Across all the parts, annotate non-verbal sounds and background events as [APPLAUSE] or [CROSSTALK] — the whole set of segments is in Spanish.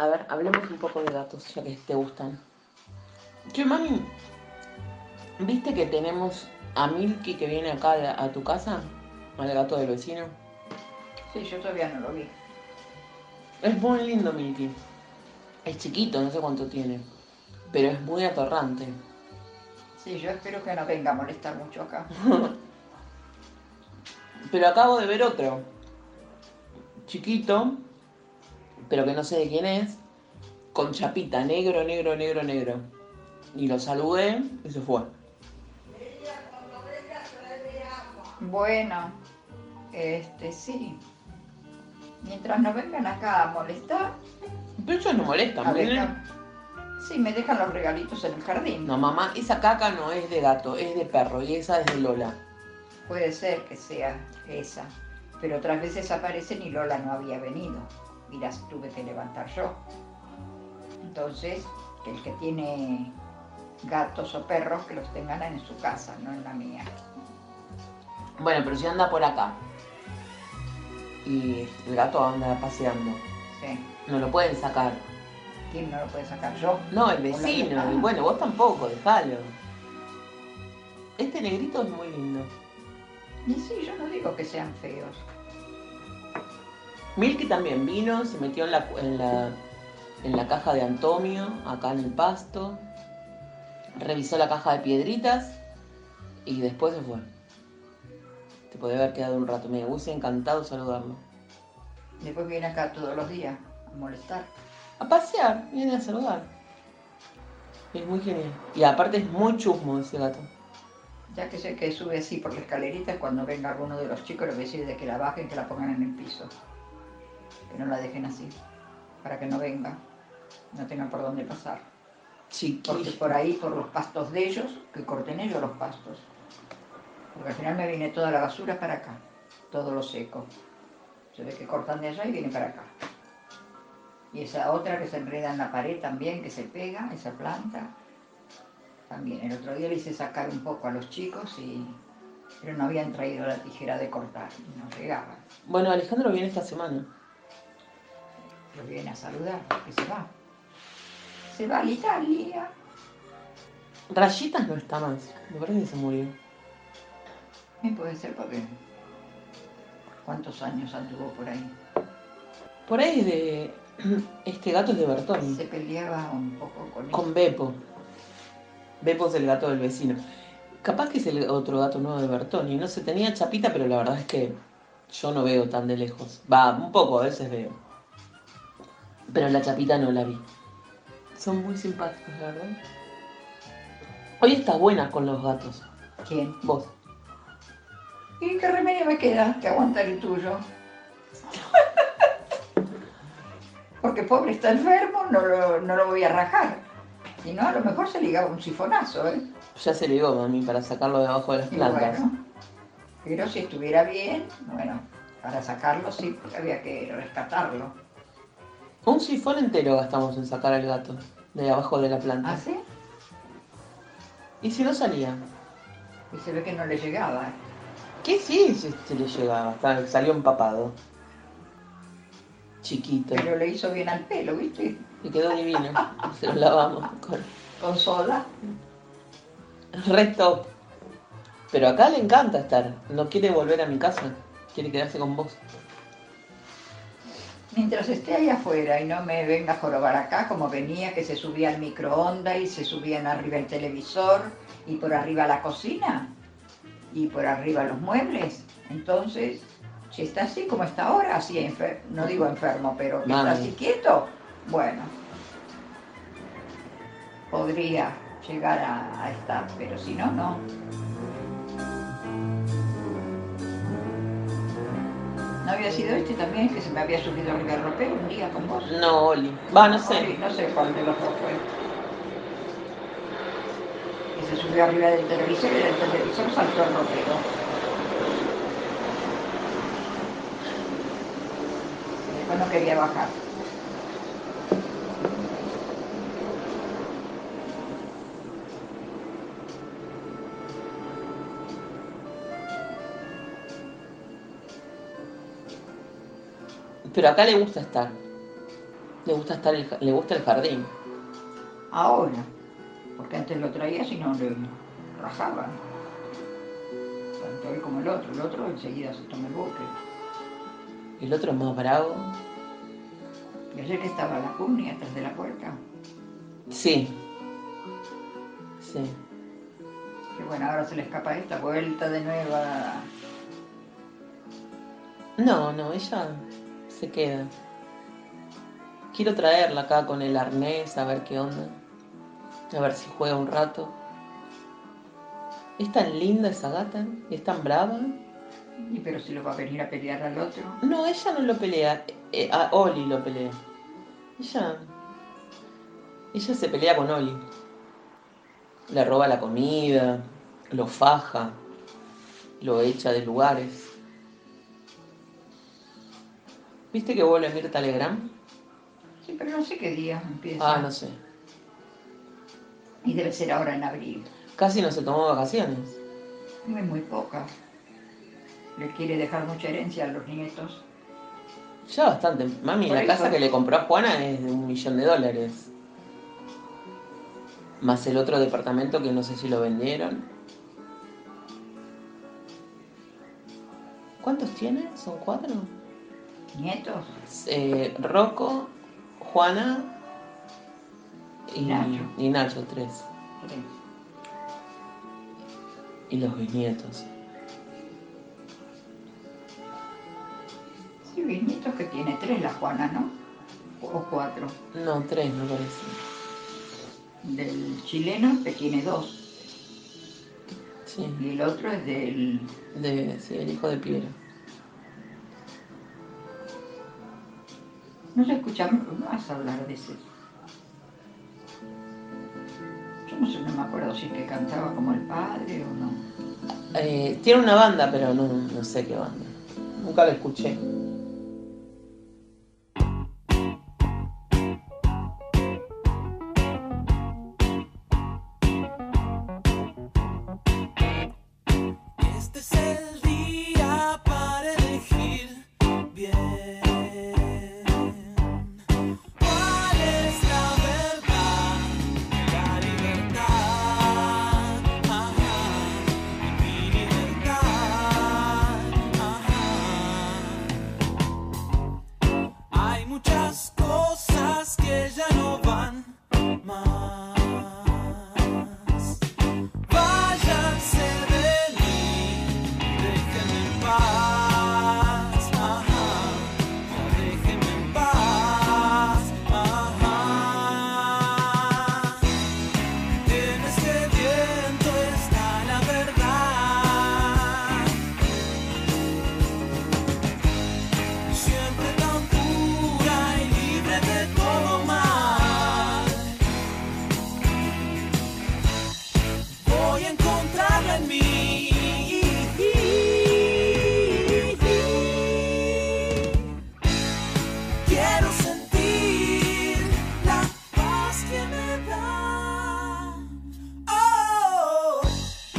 A ver, hablemos un poco de gatos, ya que te gustan. Che, mami, ¿viste que tenemos a Milky que viene acá a, a tu casa? Al gato del vecino. Sí, yo todavía no lo vi. Es muy lindo Milky. Es chiquito, no sé cuánto tiene. Pero es muy atorrante. Sí, yo espero que no venga a molestar mucho acá. [LAUGHS] Pero acabo de ver otro. Chiquito, pero que no sé de quién es. Con chapita, negro, negro, negro, negro. Y lo saludé y se fue. Bueno, este sí. Mientras no vengan acá a molestar, Pero ellos no molestan, a ver, miren. sí, me dejan los regalitos en el jardín. No, mamá, esa caca no es de gato, es de perro y esa es de Lola. Puede ser que sea esa, pero otras veces aparecen y Lola no había venido. Y las tuve que levantar yo. Entonces, que el que tiene gatos o perros, que los tengan en su casa, no en la mía. Bueno, pero si anda por acá y el gato anda paseando, Sí. no lo pueden sacar. ¿Quién no lo puede sacar yo? No, el vecino. Y bueno, vos tampoco, déjalo. Este negrito es muy lindo. Y sí, yo no digo que sean feos. Milky también vino, se metió en la, en la, en la caja de Antonio, acá en el pasto. Revisó la caja de piedritas y después se fue. Te podía haber quedado un rato. Me hubiese encantado saludarlo. Después viene acá todos los días a molestar. A pasear, viene a saludar. Es muy genial. Y aparte es muy chusmo ese gato. Ya que sé que sube así por la escalerita, cuando venga alguno de los chicos, voy a decir de que la bajen, que la pongan en el piso. Que no la dejen así, para que no venga, no tengan por dónde pasar. Porque Chiquillo. por ahí, por los pastos de ellos, que corten ellos los pastos. Porque al final me viene toda la basura para acá, todo lo seco. Se ve que cortan de allá y viene para acá. Y esa otra que se enreda en la pared también, que se pega, esa planta. También, el otro día le hice sacar un poco a los chicos y... Pero no habían traído la tijera de cortar y no llegaban. Bueno, Alejandro viene esta semana. Lo viene a saludar, que se va. Se va a Italia. Rayitas no está más. Me parece que se murió. Y puede ser porque... ¿Cuántos años anduvo por ahí? Por ahí de. [CLEARS THROAT] Este gato es de Bertoni. Se peleaba un poco con él. Con Beppo. Beppo es el gato del vecino. Capaz que es el otro gato nuevo de Bertoni. No sé, tenía chapita, pero la verdad es que yo no veo tan de lejos. Va, un poco, a veces veo. Pero la chapita no la vi. Son muy simpáticos, la verdad. Hoy estás buena con los gatos. ¿Quién? Vos. ¿Y qué remedio me queda que aguantar el tuyo? [LAUGHS] Porque pobre está enfermo, no lo, no lo voy a rajar. Si no, a lo mejor se ligaba un sifonazo, ¿eh? Ya se ligó, mami, para sacarlo de abajo de las Y plantas. bueno, pero si estuviera bien, bueno, para sacarlo sí había que rescatarlo. Un sifón entero gastamos en sacar al gato de abajo de la planta. ¿Ah, sí? ¿Y si no salía? Y se ve que no le llegaba. ¿Qué sí se le llegaba? Está- Salió empapado. Chiquito. Pero le hizo bien al pelo, ¿viste? Y quedó divino. [LAUGHS] Se lo lavamos con Con soda. red top. Pero acá le encanta estar. No quiere volver a mi casa. Quiere quedarse con vos. Mientras esté ahí afuera y no me venga a jorobar acá, como venía, que se subía al microondas y se subían arriba el televisor y por arriba la cocina y por arriba los muebles. Entonces, si está así como está ahora, así no digo enfermo, pero que está así quieto, bueno, podría llegar a, a estar, pero si no, no. ¿No había sido este también que se me había subido arriba del ropero un día con vos? No, Oli. Va, no Oli, sé. No sé cuál de los dos fue. Que se subió arriba del televisor y del televisor saltó el ropero. Después no quería bajar. Pero acá le gusta estar. Le gusta estar el, le gusta el jardín. Ahora, porque antes lo traía si no le rajaban. Tanto él como el otro. El otro enseguida se toma el boque. El otro es más bravo. Y ayer estaba la cuña atrás de la puerta. Sí. Sí. Que bueno, ahora se le escapa esta vuelta de nuevo a... No, no, ella se queda. Quiero traerla acá con el arnés a ver qué onda. A ver si juega un rato. Es tan linda esa gata, es tan brava. Y pero si lo va a venir a pelear al otro. No, ella no lo pelea. eh, a Oli lo pelea. Ella. Ella se pelea con Oli. Le roba la comida, lo faja, lo echa de lugares. ¿Viste que vuelve Mirta Legrand? Sí, pero no sé qué día empieza. Ah, no sé. Y debe ser ahora en abril. Casi no se tomó vacaciones. Muy, muy poca. Le quiere dejar mucha herencia a los nietos. Ya bastante. Mami, Por la eso. casa que le compró a Juana es de un millón de dólares. Más el otro departamento que no sé si lo vendieron. ¿Cuántos tiene? ¿Son cuatro? ¿Nietos? Eh, Rocco, Juana y, Y Nacho. y Nacho, tres. Tres. Y los bisnietos. Sí, bisnietos que tiene tres la Juana, ¿no? O cuatro. No, tres me parece. Del chileno que tiene dos. Sí, Y el otro es del... de, sí, el hijo de Piero. No se escucha más hablar de ese. Yo no sé, no me acuerdo si es que cantaba como el padre o no. Eh, tiene una banda, pero no, no sé qué banda. Nunca la escuché.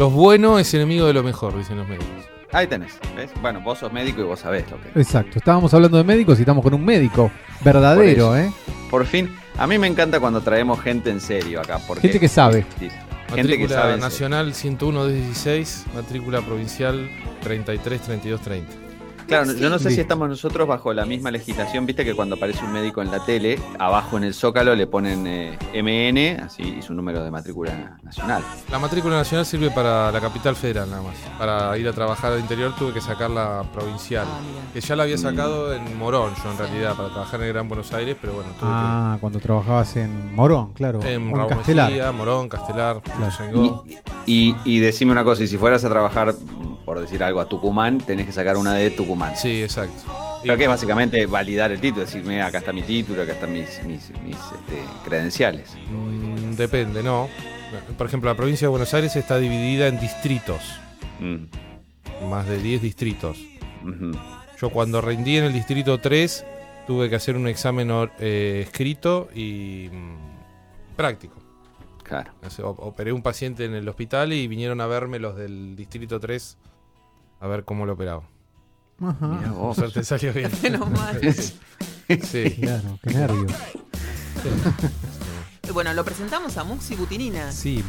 Lo bueno es enemigo de lo mejor, dicen los médicos. Ahí tenés, ¿ves? Bueno, vos sos médico y vos sabés lo que. Exacto, estábamos hablando de médicos y estamos con un médico verdadero, Por ¿eh? Por fin, a mí me encanta cuando traemos gente en serio acá. Porque, Gente que sabe. Gente que Matrícula sabe. en serio. nacional 101 16, matrícula provincial 33 32 30. Claro, yo no sé si estamos nosotros bajo la misma legislación. Viste que cuando aparece un médico en la tele, abajo en el zócalo le ponen eh, MN, así y su número de matrícula nacional. La matrícula nacional sirve para la capital federal nada más. Para ir a trabajar al interior tuve que sacar la provincial. Ah. Que ya la había sacado en Morón, yo en realidad, para trabajar en el Gran Buenos Aires, pero bueno, tuve Ah, cuando trabajabas en Morón, claro. En Raúl Castelar. Morón, Castelar, Ituzaingó. Y, y decime una cosa, y si fueras a trabajar, por decir algo, a Tucumán, tenés que sacar una de Tucumán. Sí, exacto. Pero que es básicamente validar el título, decir, mira, acá está mi título, acá están mis, mis, mis, este, credenciales. Mm, depende, ¿no? Por ejemplo, la provincia de Buenos Aires está dividida en distritos, Mm, más de 10 distritos. Yo cuando rendí en el distrito 3 tuve que hacer un examen eh, escrito y mm, práctico. Claro. Operé un paciente en el hospital y vinieron a verme los del distrito 3 a ver cómo lo operaba. Ajá. Mirá vos. suerte salió bien. [LAUGHS] Menos mal. [LAUGHS] Sí. Claro, qué nervios. Bueno, lo presentamos a Muxi Butinina. Sí,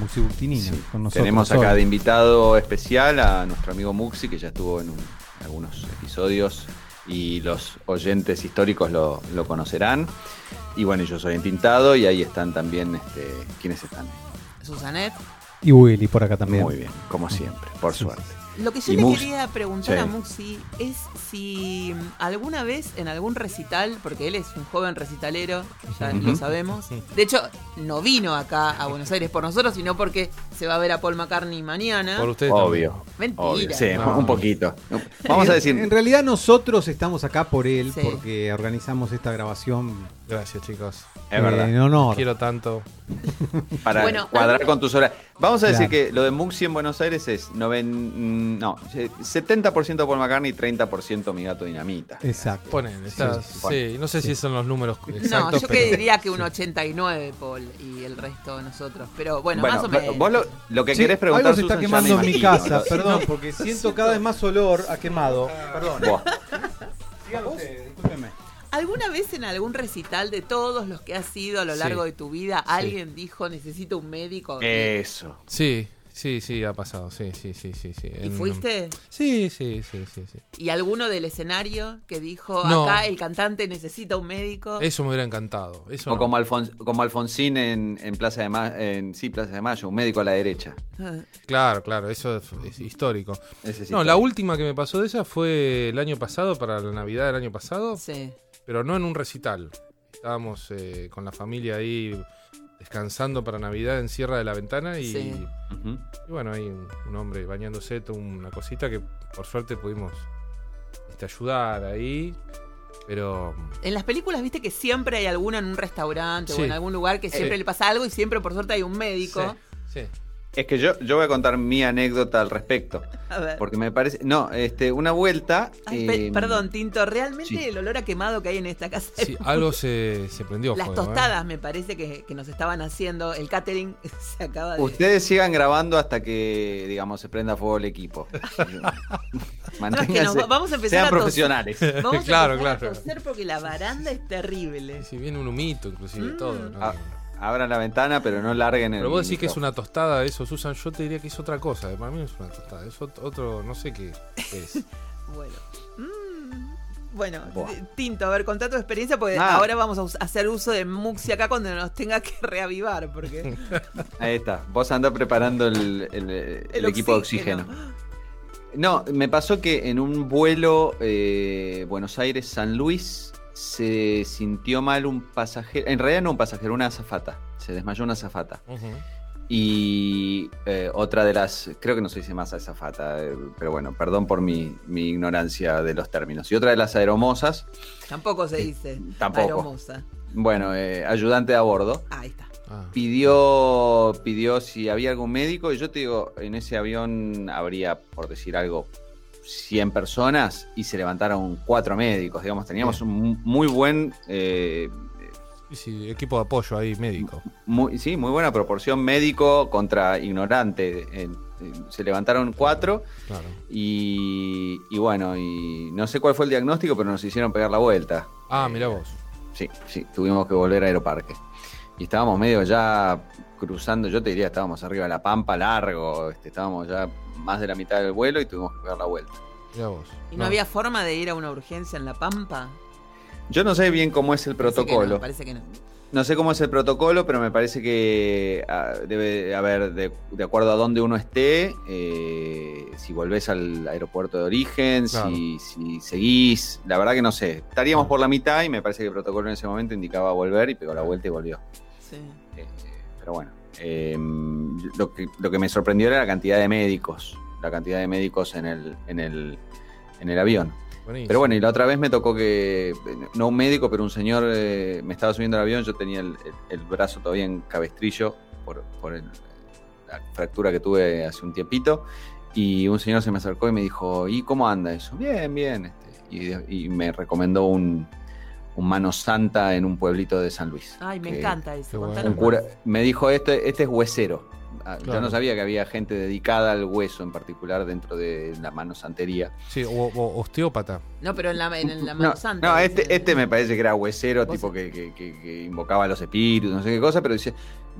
con nosotros. Tenemos acá hoy. de invitado especial a nuestro amigo Muxi, que ya estuvo en un- algunos episodios y los oyentes históricos lo, lo conocerán. Y bueno, yo soy Entintado y ahí están también, este, ¿quiénes están? Susanet. Y Willy por acá también. Muy bien, como siempre, por suerte. Lo que yo Y le quería preguntar Sí. a Muxi es si mm, alguna vez en algún recital, porque él es un joven recitalero, ya lo sabemos. De hecho, no vino acá a Buenos Aires por nosotros, sino porque se va a ver a Paul McCartney mañana. Por ustedes Obvio. Mentira. Obvio. Sí, No. un poquito. Vamos a decir. En realidad nosotros estamos acá por él Sí. porque organizamos esta grabación. Gracias, chicos. Es verdad. en honor. Quiero tanto. Para Bueno, cuadrar con tus horas. Vamos a decir Claro. que lo de Muxi en Buenos Aires es noven- mm, no, 70% Paul McCartney y 30% mi gato dinamita. Exacto. Ponen, está, sí, sí, sí. no sé si son los números No, exactos. yo pero- que diría que un 89, Paul, y el resto nosotros. Pero bueno, Bueno, más o menos. vos lo, lo que Sí, querés preguntar algo se está Susan, quemando en mi casa, ¿no? perdón, porque siento cada vez más olor a quemado. Perdón. Buah. Sigan ustedes, discúlpenme. ¿Alguna vez en algún recital de todos los que has ido a lo Sí. largo de tu vida, alguien dijo necesito un médico? Eso. Sí, sí, sí, ha pasado. Sí, sí, sí, sí. sí. ¿Y En- fuiste? Sí, sí, sí, sí, sí. ¿Y alguno del escenario que dijo No. acá el cantante necesita un médico? Eso me hubiera encantado. Eso O no. como, Alfons- como Alfonsín en, en Plaza de Mayo, en sí, Plaza de Mayo, un médico a la derecha. Claro, claro, eso es, es histórico. No, la última que me pasó de esa fue el año pasado, para la Navidad del año pasado, Sí. pero no en un recital. Estábamos eh, con la familia ahí descansando para Navidad en Sierra de la Ventana y, Sí. Ujú. y bueno, hay un, un hombre bañándose, toda una cosita que por suerte pudimos este, ayudar ahí, pero En las películas viste que siempre hay alguno en un restaurante o en algún lugar que siempre Sí. le pasa algo y siempre por suerte hay un médico. sí, sí. Es que yo, yo voy a contar mi anécdota al respecto. [LAUGHS] A ver. Porque me parece. No, este, una vuelta. Ay, eh, perdón, Tinto, realmente sí. el olor a quemado que hay en esta casa. Sí, algo se, se prendió. Las ¿eh? tostadas me parece que, que nos estaban haciendo, el catering [LAUGHS] se acaba de... Ustedes sigan grabando hasta que, digamos, se prenda fuego el equipo. [LAUGHS] No, es que nos va- vamos a empezar Sean a profesionales. Vamos a Claro, empezar claro. a toser porque la baranda es terrible. Y si viene un humito, inclusive, Mm. todo. ¿no? Ah, abran la ventana, pero no larguen el. Pero vos decís que es una tostada eso, Susan. Yo te diría que es otra cosa. Para mí no es una tostada. Es ot- otro, no sé qué es. [LAUGHS] Bueno. Mm, Bueno, Buah. Tinto, a ver, contá tu experiencia porque Ah. ahora vamos a hacer uso de Muxi acá cuando nos tenga que reavivar, porque [LAUGHS] Ahí está. Vos andás preparando el, el- el equipo de oxígeno. No, me pasó que en un vuelo eh, Buenos Aires-San Luis se sintió mal un pasajero. En realidad no un pasajero, una azafata. Se desmayó una azafata. Y eh, otra de las, creo que no se dice más azafata, eh, pero bueno, perdón por mi, mi ignorancia de los términos. Y otra de las aeromosas, tampoco se dice tampoco. aeromoza. bueno, eh, ayudante a bordo, Ahí está. Ah, pidió, pidió si había algún médico. Y yo te digo, en ese avión habría, por decir algo, 100 personas y se levantaron cuatro médicos. Digamos, teníamos un muy buen, eh, sí, equipo de apoyo ahí, médico. muy, sí, muy buena proporción médico contra ignorante. Eh, eh, se levantaron cuatro Claro. y, y bueno, y no sé cuál fue el diagnóstico, pero nos hicieron pegar la vuelta. Ah, mira vos. Sí, sí, tuvimos que volver a Aeroparque. Y estábamos medio ya cruzando, yo te diría, estábamos arriba de la pampa largo, este, estábamos ya más de la mitad del vuelo y tuvimos que pegar la vuelta. Mira vos. ¿Y no, había forma de ir a una urgencia en La Pampa? Yo no sé bien cómo es el Parece que protocolo. no, parece que no. No sé cómo es el protocolo, pero me parece que ah, debe haber, de, de acuerdo a dónde uno esté, eh, si volvés al aeropuerto de origen, Claro. si, si seguís, la verdad que no sé. Estaríamos por la mitad y me parece que el protocolo en ese momento indicaba volver y pegó la vuelta y volvió. Sí. Eh, pero bueno, eh, lo, que, lo que me sorprendió era la cantidad de médicos, la cantidad de médicos en el, en el, en el avión. Buenísimo. Pero bueno, y la otra vez me tocó que, no un médico, pero un señor eh, me estaba subiendo al avión, yo tenía el, el- el brazo todavía en cabestrillo por, por el- la fractura que tuve hace un tiempito, y un señor se me acercó y me dijo, ¿y cómo anda eso? Bien, bien. este, y, y me recomendó un, un mano santa en un pueblito de San Luis. Ay, me encanta eso. bueno. un cura- me dijo, este, este es huesero. ah, Yo no sabía que había gente dedicada al hueso en particular dentro de la mano santería. Sí, o, o osteópata. No, pero en la, en, No, mano santa. no, este, este me parece que era huesero, tipo que, que- que- que invocaba a los espíritus, no sé qué cosa, pero dice,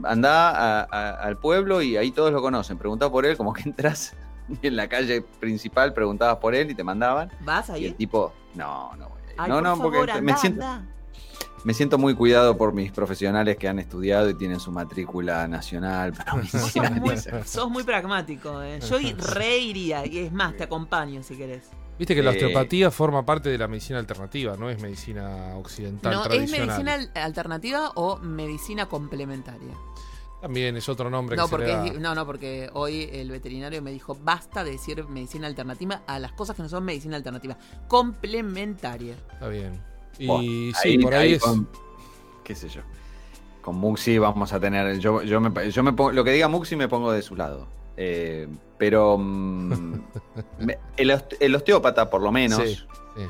anda a- a- al pueblo y ahí todos lo conocen. Preguntá por él, como que [LAUGHS] entras en la calle principal, preguntabas por él y te mandaban. ¿Vas Y el ahí? tipo, no, no voy. Ay, no, por no, favor, porque me siento, me siento muy cuidado por mis profesionales que han estudiado y tienen su matrícula nacional. [LAUGHS] Vos sos medicina muy, [LAUGHS] sos muy pragmático. eh. Yo i- re iría. Y es más, te acompaño si querés. Viste que la osteopatía forma parte de la medicina alternativa, no es medicina occidental No, ¿Es tradicional. medicina al- alternativa o medicina complementaria? También es otro nombre No que se porque, le es da. di- no, no, porque hoy el veterinario me dijo basta de decir medicina alternativa a las cosas que no son medicina alternativa. Complementaria. Está bien. Y sí, por ahí, es. con- qué sé yo. Con Muxi vamos a tener. Yo, yo me, yo me pongo, lo que diga Muxi me pongo de su lado. Eh, pero mm, [LAUGHS] el, oste- el osteópata, por lo menos, Sí, sí.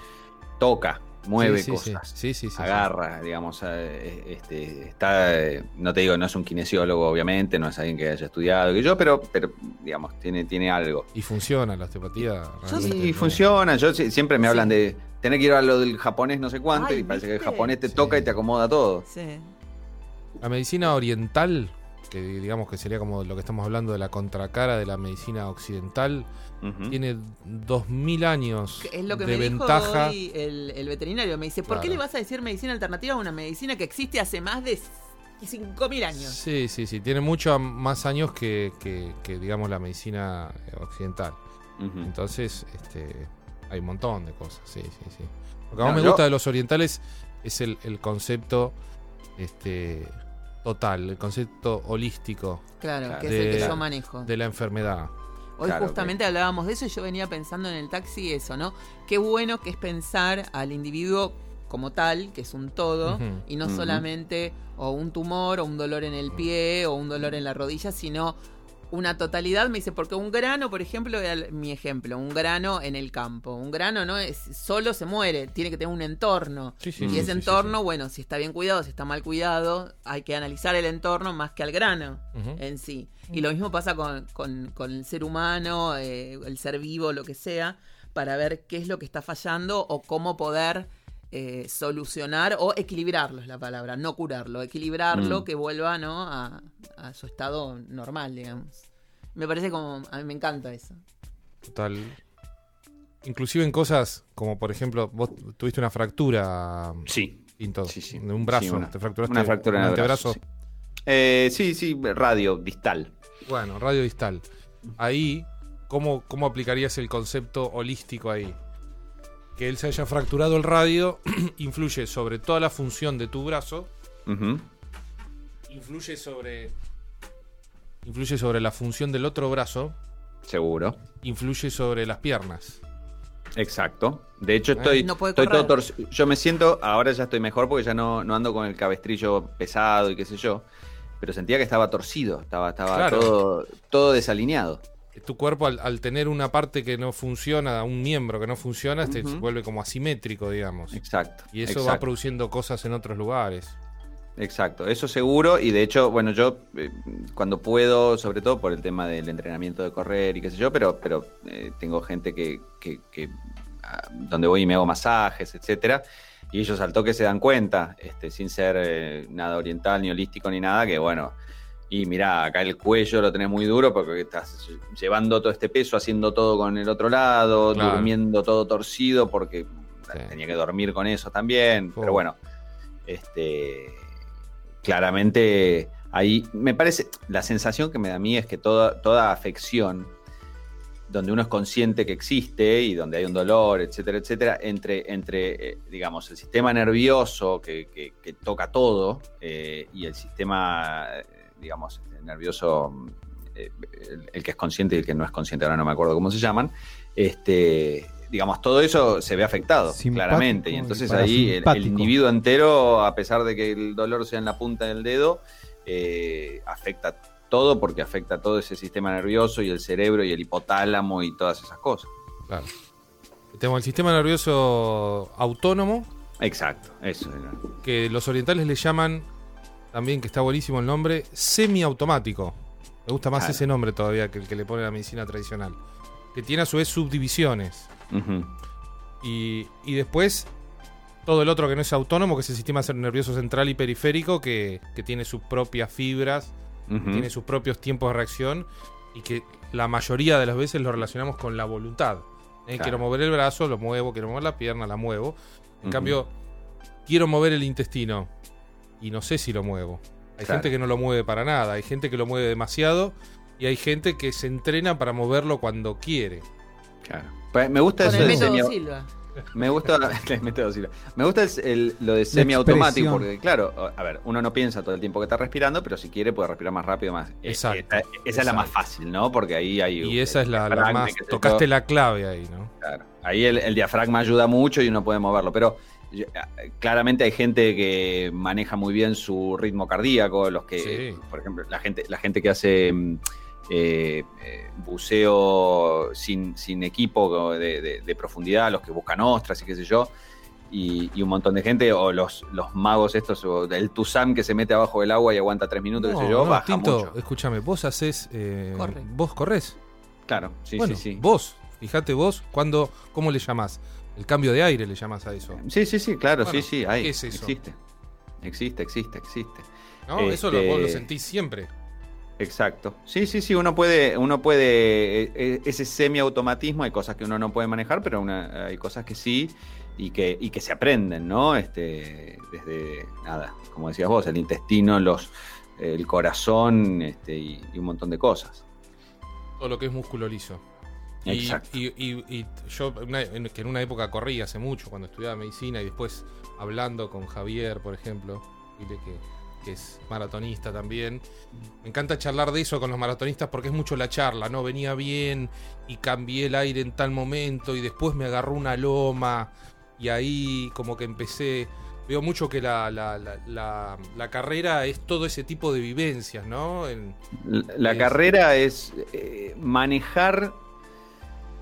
toca, mueve Sí, sí, sí. cosas. Sí, sí, sí, sí. agarra, digamos, eh, este, está, eh, no te digo, no es un kinesiólogo, obviamente, no es alguien que haya estudiado que yo, pero, pero digamos, tiene, tiene algo. Y funciona la osteopatía. realmente, Sí, funciona. Yo siempre me Sí. hablan de tener que ir a lo del japonés no sé cuánto Ay, y parece que el japonés te Sí. toca y te acomoda todo. Sí. La medicina oriental, que digamos que sería como lo que estamos hablando de la contracara de la medicina occidental, Ujú. tiene 2000 años Es lo que de me ventaja. dijo hoy el, el veterinario. Me dice, ¿por qué le vas a decir medicina alternativa a una medicina que existe hace más de 5.000 años? Sí, sí, sí, tiene mucho más años que, que- que, digamos la medicina occidental. Ujú. Entonces, este, hay un montón de cosas, sí, sí, sí. Lo que más No, me yo- gusta de los orientales es el, el concepto este, total, el concepto holístico Claro, Claro. que es el que yo manejo. de la enfermedad. Hoy Claro, justamente hablábamos de eso y yo venía pensando en el taxi eso, ¿no? Qué bueno que es pensar al individuo como tal, que es un todo, y no solamente o un tumor o un dolor en el pie o un dolor en la rodilla, sino una totalidad. Me dice, porque un grano, por ejemplo, mi ejemplo, un grano en el campo. Un grano no es solo se muere, tiene que tener un entorno. Sí, sí, y sí, ese sí, sí, entorno, bueno, si está bien cuidado, si está mal cuidado, hay que analizar el entorno más que al grano en sí. Y lo mismo pasa con, con- con el ser humano, eh, el ser vivo, lo que sea, para ver qué es lo que está fallando o cómo poder eh, solucionar o equilibrarlo es la palabra, no curarlo, equilibrarlo, Mm. que vuelva ¿no? a, a su estado normal, digamos. Me parece como, a mí me encanta eso. Total. Inclusive en cosas como, por ejemplo, vos tuviste una fractura, Sí. Pinto, Sí, sí. de un brazo, Sí, una- te fracturaste Una fractura en el brazo. antebrazo. Eh, sí, sí, radio, distal. Bueno, radio distal. Ahí, ¿cómo, ¿cómo aplicarías el concepto holístico ahí? Que él se haya fracturado el radio [CLEARS THROAT] influye sobre toda la función de tu brazo, influye sobre influye sobre la función del otro brazo, Seguro. influye sobre las piernas. Exacto. De hecho, estoy, No puede estoy todo torcido. Yo me siento, ahora ya estoy mejor porque ya no, no ando con el cabestrillo pesado y qué sé yo. Pero sentía que estaba torcido, estaba, estaba Claro. todo, todo desalineado. Tu cuerpo al, al tener una parte que no funciona, un miembro que no funciona, este, se vuelve como asimétrico, digamos. Exacto. Y eso va produciendo cosas en otros lugares. Exacto, eso seguro. Y de hecho, bueno, yo eh, cuando puedo, sobre todo por el tema del entrenamiento de correr y qué sé yo, pero, pero eh, tengo gente que, que- que, ah, donde voy y me hago masajes, etcétera. Y ellos al toque se dan cuenta, este, sin ser eh, nada oriental, ni holístico, ni nada, que bueno. Y mirá, acá el cuello lo tenés muy duro porque estás llevando todo este peso, haciendo todo con el otro lado, Claro. durmiendo todo torcido porque Sí. tenía que dormir con eso también. Pero bueno, este claramente ahí me parece la sensación que me da a mí es que toda, toda afección donde uno es consciente que existe y donde hay un dolor, etcétera, etcétera, entre, entre eh, digamos, el sistema nervioso que, que- que toca todo eh, y el sistema, digamos, este, nervioso, eh, el, el que es consciente y el que no es consciente, ahora no me acuerdo cómo se llaman, este, digamos, todo eso se ve afectado, Simpático claramente. Y y entonces ahí el- individuo entero, a pesar de que el dolor sea en la punta del dedo, eh, afecta todo porque afecta todo ese sistema nervioso y el cerebro y el hipotálamo y todas esas cosas. Claro. Tenemos el sistema nervioso autónomo, Exacto, eso era. que los orientales le llaman, también que está buenísimo el nombre, semiautomático. Me gusta más Claro. ese nombre todavía que el que le pone la medicina tradicional. Que tiene a su vez subdivisiones. Y, y después todo el otro que no es autónomo, que es el sistema nervioso central y periférico, que, que tiene sus propias fibras, tiene sus propios tiempos de reacción y que la mayoría de las veces lo relacionamos con la voluntad. Eh, Claro. Quiero mover el brazo, lo muevo, quiero mover la pierna, la muevo. En cambio, quiero mover el intestino y no sé si lo muevo. Hay Claro. gente que no lo mueve para nada, hay gente que lo mueve demasiado y hay gente que se entrena para moverlo cuando quiere. Claro. Pues Me gusta Con eso el de método semi- Silva. Me gusta [LAUGHS] el método Silva. Me gusta el- el- lo de semiautomático, porque claro, a ver, uno no piensa todo el tiempo que está respirando, pero si quiere puede respirar más rápido, más. eh, Exacto, Esa, esa es la más fácil, ¿no? Porque ahí hay. Y esa es la, la más... Tocaste la clave ahí, ¿no? Claro. Ahí el, el diafragma ayuda mucho y uno puede moverlo, pero claramente hay gente que maneja muy bien su ritmo cardíaco, los que, Sí. por ejemplo, la gente, la gente que hace mm, eh, eh, buceo sin, sin equipo de, de- de profundidad, los que buscan ostras y qué sé yo, y, y un montón de gente, o los, los magos estos, o el Tuzam que se mete abajo del agua y aguanta tres minutos, qué sé yo, no, baja Tinto, mucho. escúchame, vos haces... eh, Corre. Vos corres. Claro, sí, bueno, sí, sí. vos, fíjate vos, cuando, ¿cómo le llamás? El cambio de aire le llamás a eso. Sí, sí, sí, claro, Bueno, sí, sí, hay, ¿qué es eso? existe. Existe, existe, existe. ¿No? Eso lo, Este- vos lo sentís siempre. Exacto. Sí, sí, sí, uno puede, uno puede, eh, eh, ese semiautomatismo, hay cosas que uno no puede manejar, pero una- hay cosas que sí y que, y que se aprenden, ¿no? Este, desde, nada, como decías vos, el intestino, los, el corazón este, y, y un montón de cosas. Todo lo que es músculo liso. Y, y- y- y yo, una- que en una época corrí hace mucho, cuando estudiaba medicina y después hablando con Javier, por ejemplo, que, que es maratonista también. Me encanta charlar de eso con los maratonistas porque es mucho la charla, ¿no? Venía bien y cambié el aire en tal momento y después me agarró una loma y ahí como que empecé... Veo mucho que la, la- la- la- la carrera es todo ese tipo de vivencias, ¿no? En- La, la Es- carrera es eh, manejar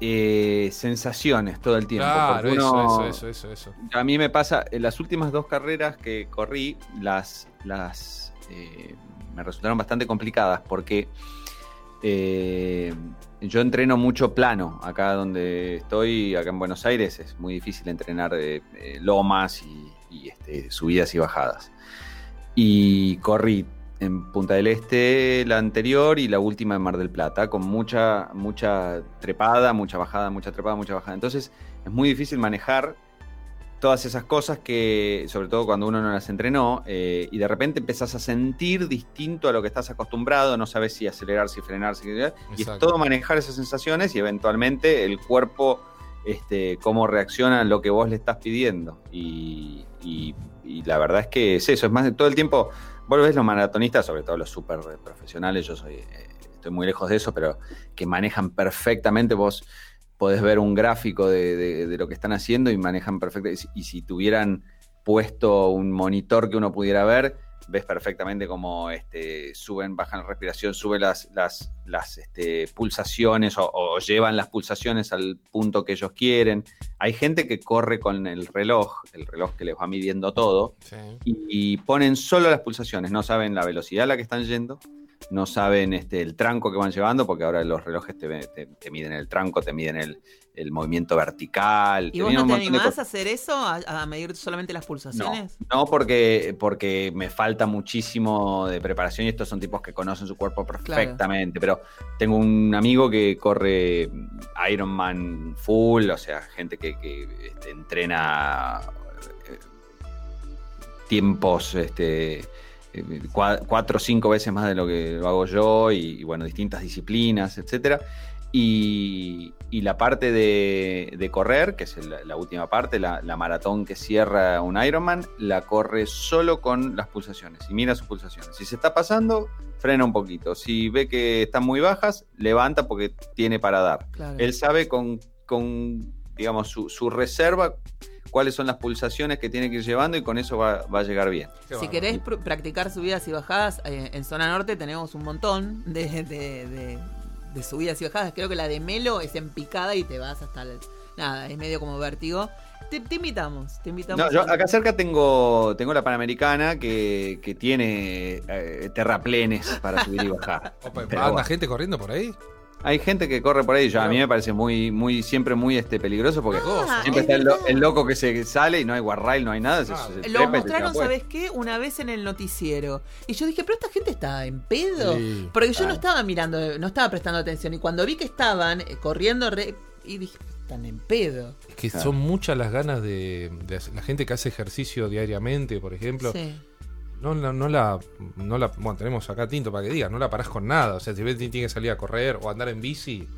eh, sensaciones todo el tiempo. claro, eso, uno- eso, eso, eso, eso. A mí me pasa, en las últimas dos carreras que corrí, las, las eh, me resultaron bastante complicadas porque eh, yo entreno mucho plano. Acá donde estoy, acá en Buenos Aires, es muy difícil entrenar lomas y, y, este, subidas y bajadas. Y corrí en Punta del Este la anterior y la última en Mar del Plata, con mucha, mucha trepada, mucha bajada, mucha trepada, mucha bajada. Entonces es muy difícil manejar todas esas cosas que, sobre todo cuando uno no las entrenó, eh, y de repente empezás a sentir distinto a lo que estás acostumbrado, no sabes si acelerar, si frenar, si... y es todo manejar esas sensaciones y eventualmente el cuerpo, este, cómo reacciona a lo que vos le estás pidiendo. Y, y- y la verdad es que es eso, es más de todo el tiempo, vos ves los maratonistas, sobre todo los súper profesionales, yo soy, eh, estoy muy lejos de eso, pero que manejan perfectamente, vos podés ver un gráfico de- de lo que están haciendo y manejan perfectamente. Y si tuvieran puesto un monitor que uno pudiera ver, ves perfectamente cómo este, suben, bajan la respiración, suben las, las, las este, pulsaciones o, o llevan las pulsaciones al punto que ellos quieren. Hay gente que corre con el reloj, el reloj que les va midiendo todo, Sí. y, y ponen solo las pulsaciones, no saben la velocidad a la que están yendo, no saben este, el tranco que van llevando, porque ahora los relojes te, te- te miden el tranco, te miden el, el movimiento vertical. ¿Y vos no te animás a hacer eso? ¿A, a medir solamente las pulsaciones? no porque, porque me falta muchísimo de preparación y estos son tipos que conocen su cuerpo perfectamente, pero tengo un amigo que corre Ironman full, o sea, gente que, que, este, entrena eh, tiempos este, eh, cua- cuatro o cinco veces más de lo que lo hago yo y, y, bueno, distintas disciplinas, etcétera. Y, y la parte de, de correr, que es la última parte, la, la maratón que cierra un Ironman, la corre solo con las pulsaciones y mira sus pulsaciones. Si se está pasando, frena un poquito. Si ve que están muy bajas, levanta porque tiene para dar. Claro. Él sabe con, con digamos, su, su reserva cuáles son las pulsaciones que tiene que ir llevando y con eso va, va a llegar bien. Qué Si querés pr- practicar subidas y bajadas, eh, en zona norte tenemos un montón de, de- de- de subidas y bajadas. Creo que la de Melo es en picada y te vas hasta el... Nada, es medio como vértigo. te, te invitamos, te invitamos. No, yo acá cerca tengo, tengo la Panamericana que, que tiene eh, terraplenes para subir y bajar. [LAUGHS] Opa, ¿Anda bueno. gente corriendo por ahí? Hay gente que corre por ahí, yo, a mí me parece muy, muy, siempre muy este, peligroso porque Ah, siempre es está el, lo- verdad. el loco que se sale y no hay guarrail, no hay nada. se- se Lo trepa y te mostraron, tira ¿sabes qué? Una vez en el noticiero. Y yo dije, pero esta gente está en pedo. Sí. Porque yo no estaba mirando, no estaba prestando atención. Y cuando vi que estaban eh, corriendo, re- y dije, están en pedo. Es que Claro. son muchas las ganas de, de hacer- la gente que hace ejercicio diariamente, por ejemplo. Sí. No, la, no la, no la, bueno, tenemos acá Tinto para que diga, no la parás con nada. O sea, si ves que tiene que salir a correr o andar en bici,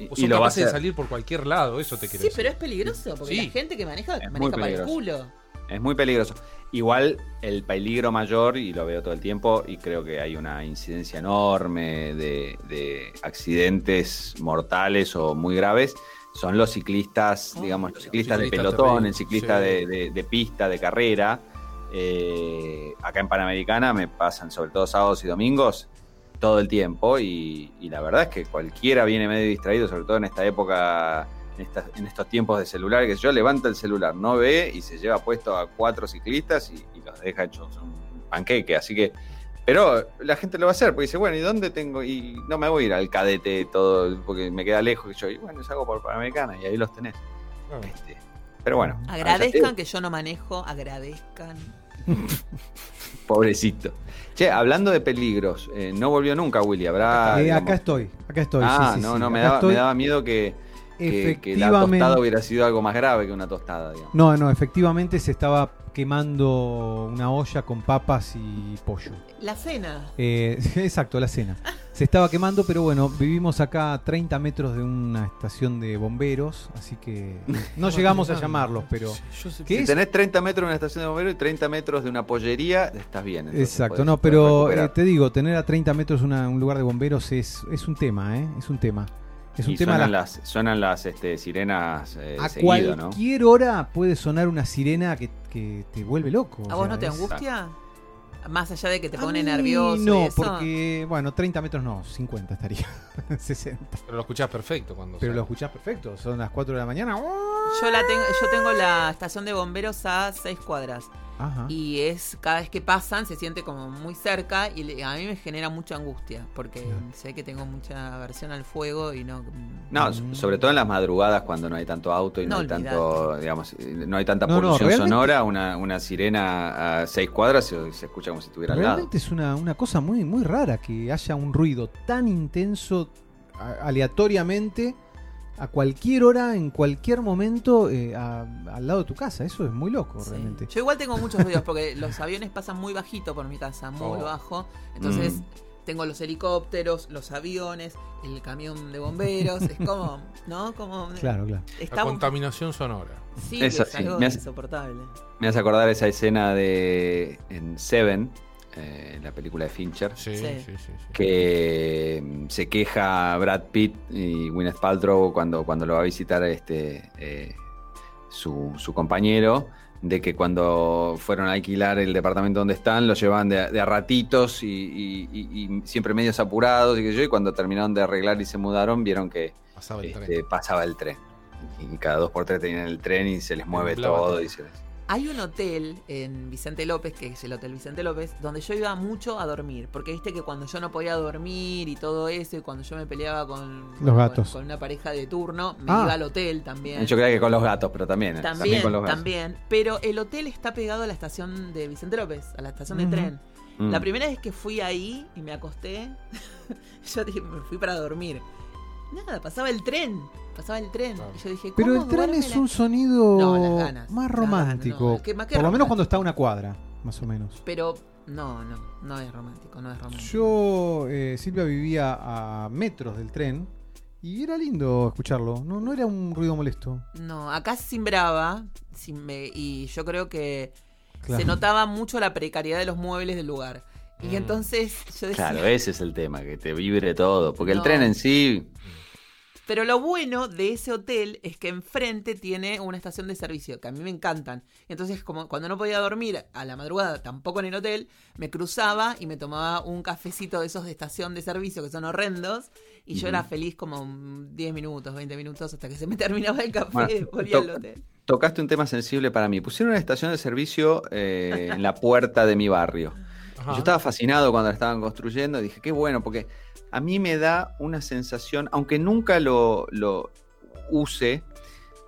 Y, vos y lo va a capaz de hacer. salir por cualquier lado, eso te quiero Sí, decir. pero es peligroso. Porque Sí. la gente que maneja, Es maneja para el culo. Es muy peligroso. Igual el peligro mayor, y lo veo todo el tiempo, y creo que hay una incidencia enorme de, de accidentes mortales o muy graves, son los ciclistas, Oh, digamos, los ciclistas de ciclistas pelotón, terrible, el ciclista sí. de, de- de pista, de carrera. Eh, acá en Panamericana me pasan sobre todo sábados y domingos todo el tiempo y, y la verdad es que cualquiera viene medio distraído, sobre todo en esta época, en, estas- en estos tiempos de celular, que yo levanta el celular, no ve y se lleva puesto a cuatro ciclistas y, y los deja hechos un panqueque, así que... Pero la gente lo va a hacer, porque dice, bueno, ¿y dónde tengo? Y no me voy a ir al cadete todo, porque me queda lejos. Y yo, y bueno, salgo por Panamericana y ahí los tenés. Ah, Este, pero bueno. Agradezcan que yo no manejo, agradezcan. [LAUGHS] Pobrecito. Che, hablando de peligros, eh, no volvió nunca Willy, habrá... Eh, digamos- acá estoy, acá estoy. ah, sí, sí, no, sí, no, me daba, me daba miedo que, que, que la tostada hubiera sido algo más grave que una tostada, digamos. No, no, efectivamente se estaba quemando una olla con papas y pollo. La cena. Eh, [LAUGHS] exacto, la cena. [LAUGHS] Se estaba quemando, pero bueno, vivimos acá a 30 metros de una estación de bomberos, así que [LAUGHS] no llegamos a llamarlos, pero... ¿Qué Si es? tenés 30 metros de una estación de bomberos y 30 metros de una pollería, estás bien. Exacto, podés- no, pero eh, te digo, tener a 30 metros una- un lugar de bomberos es, es un tema, ¿eh? Es un tema. Es un Y tema... suenan la- las, suenan las este, sirenas eh, a seguido, ¿no? cualquier hora puede sonar una sirena que, que te vuelve loco. ¿A vos sea, no te es- angustia? Más allá de que te A pone mí nervioso. y No, eso. porque, bueno, 30 metros no, 50 estaría. [LAUGHS] 60. Pero lo escuchás perfecto cuando Pero sale. lo escuchás perfecto, son las 4 de la mañana. Yo la tengo, yo tengo la estación de bomberos a seis cuadras. Ajá. Y es, cada vez que pasan, se siente como muy cerca y le- a mí me genera mucha angustia. Porque Claro. sé que tengo mucha aversión al fuego y no. No, Mm. so- sobre todo en las madrugadas cuando no hay tanto auto y no, No, hay tanto, digamos, no hay tanta No, no, polución realmente- sonora, una, una sirena a seis cuadras se, se escucha como si estuviera al lado. Realmente es una, una cosa muy, muy rara que haya un ruido tan intenso a- aleatoriamente a cualquier hora, en cualquier momento, eh, a- al lado de tu casa. Eso es muy loco, Sí. realmente. Yo igual tengo muchos ruidos porque los aviones pasan muy bajito por mi casa, muy Oh. bajo. Entonces Mm. tengo los helicópteros, los aviones, el camión de bomberos. es como, ¿no? Como. [LAUGHS] Claro, claro. La contaminación sonora. sí, Eso es sí, algo me hace- insoportable. Me hace acordar esa escena de en Seven, eh, la película de Fincher, Sí, Sí. sí, sí. sí. que mm, se queja Brad Pitt y Gwyneth Paltrow cuando, cuando lo va a visitar este eh, su, su compañero de que cuando fueron a alquilar el departamento donde están lo llevaban de, a- de a ratitos y, y- y- y siempre medios apurados y que yo y cuando terminaron de arreglar y se mudaron vieron que Pasaba el este, tren. pasaba el tren y cada dos por tres tenían el tren y se les mueve todo. y se les- Hay un hotel en Vicente López, que es el Hotel Vicente López, donde yo iba mucho a dormir. Porque viste que cuando yo no podía dormir y todo eso, y cuando yo me peleaba con, Los gatos. con, con una pareja de turno, me Ah. iba al hotel también. yo creía que con los gatos pero también ¿eh? También, con los gatos también. Pero el hotel está pegado a la estación de Vicente López, a la estación de tren. Mm. La primera vez que fui ahí y me acosté, [LAUGHS] yo dije, me fui para dormir. Nada, pasaba el tren. Pasaba el tren. Claro. Y yo dije, Pero ¿cómo el tren es la- un sonido No, las ganas, más romántico. ganas, no, ¿qué- más que Por lo menos cuando está a una cuadra, más o menos. Pero no, no, no es romántico, no es romántico. Yo, eh, Silvia vivía a metros del tren y era lindo escucharlo. No, no era un ruido molesto. No, acá simbraba sim- me- y yo creo que Claro. se notaba mucho la precariedad de los muebles del lugar. Y Mm. entonces yo decía, Claro, ese es el tema, que te vibre todo. Porque el tren en sí, Pero lo bueno de ese hotel es que enfrente tiene una estación de servicio, que a mí me encantan. Entonces, como cuando no podía dormir a la madrugada, tampoco en el hotel, me cruzaba y me tomaba un cafecito de esos de estación de servicio que son horrendos. Y yo era feliz como mm, 10 minutos, 20 minutos hasta que se me [LAUGHS] terminaba el café Bueno, y volvía al hotel. tocaste un tema sensible para mí. Pusieron una estación de servicio eh, en la puerta de mi barrio. Ajá. Yo estaba fascinado cuando la estaban construyendo. Dije, qué bueno, porque a mí me da una sensación, aunque nunca lo, lo use,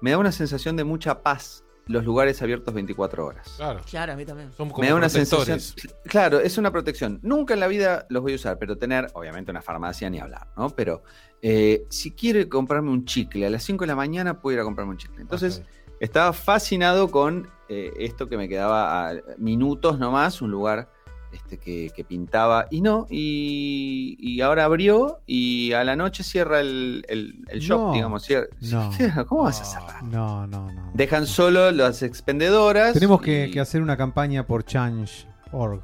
me da una sensación de mucha paz los lugares abiertos 24 horas. Claro. Claro, a mí también. Son como me da una sensación. Claro, es una protección. Nunca en la vida los voy a usar, pero tener, obviamente, una farmacia ni hablar, ¿no? Pero eh, si quiero comprarme un chicle a las 5 de la mañana, puedo ir a comprarme un chicle. Entonces, estaba fascinado con eh, esto que me quedaba a minutos nomás, un lugar este, que, que pintaba. Y no, y, y ahora abrió y a la noche cierra el, el- el shop, No, digamos. no. [LAUGHS] cierra. ¿Cómo vas a cerrar? No, no, no. Dejan solo las expendedoras. Tenemos que, y- que hacer una campaña por Change.org.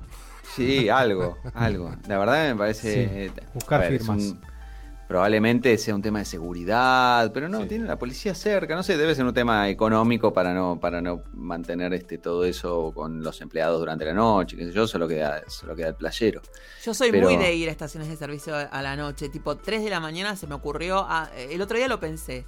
Sí, algo, algo. La verdad me parece. Sí, buscar ver, es firmas. un- probablemente sea un tema de seguridad, pero no, Sí. tiene la policía cerca, no sé, debe ser un tema económico para no, para no mantener este todo eso con los empleados durante la noche, qué sé yo, solo queda, solo queda el playero. Yo soy Pero- muy de ir a estaciones de servicio a la noche. Tipo 3 de la mañana se me ocurrió. a- el otro día lo pensé.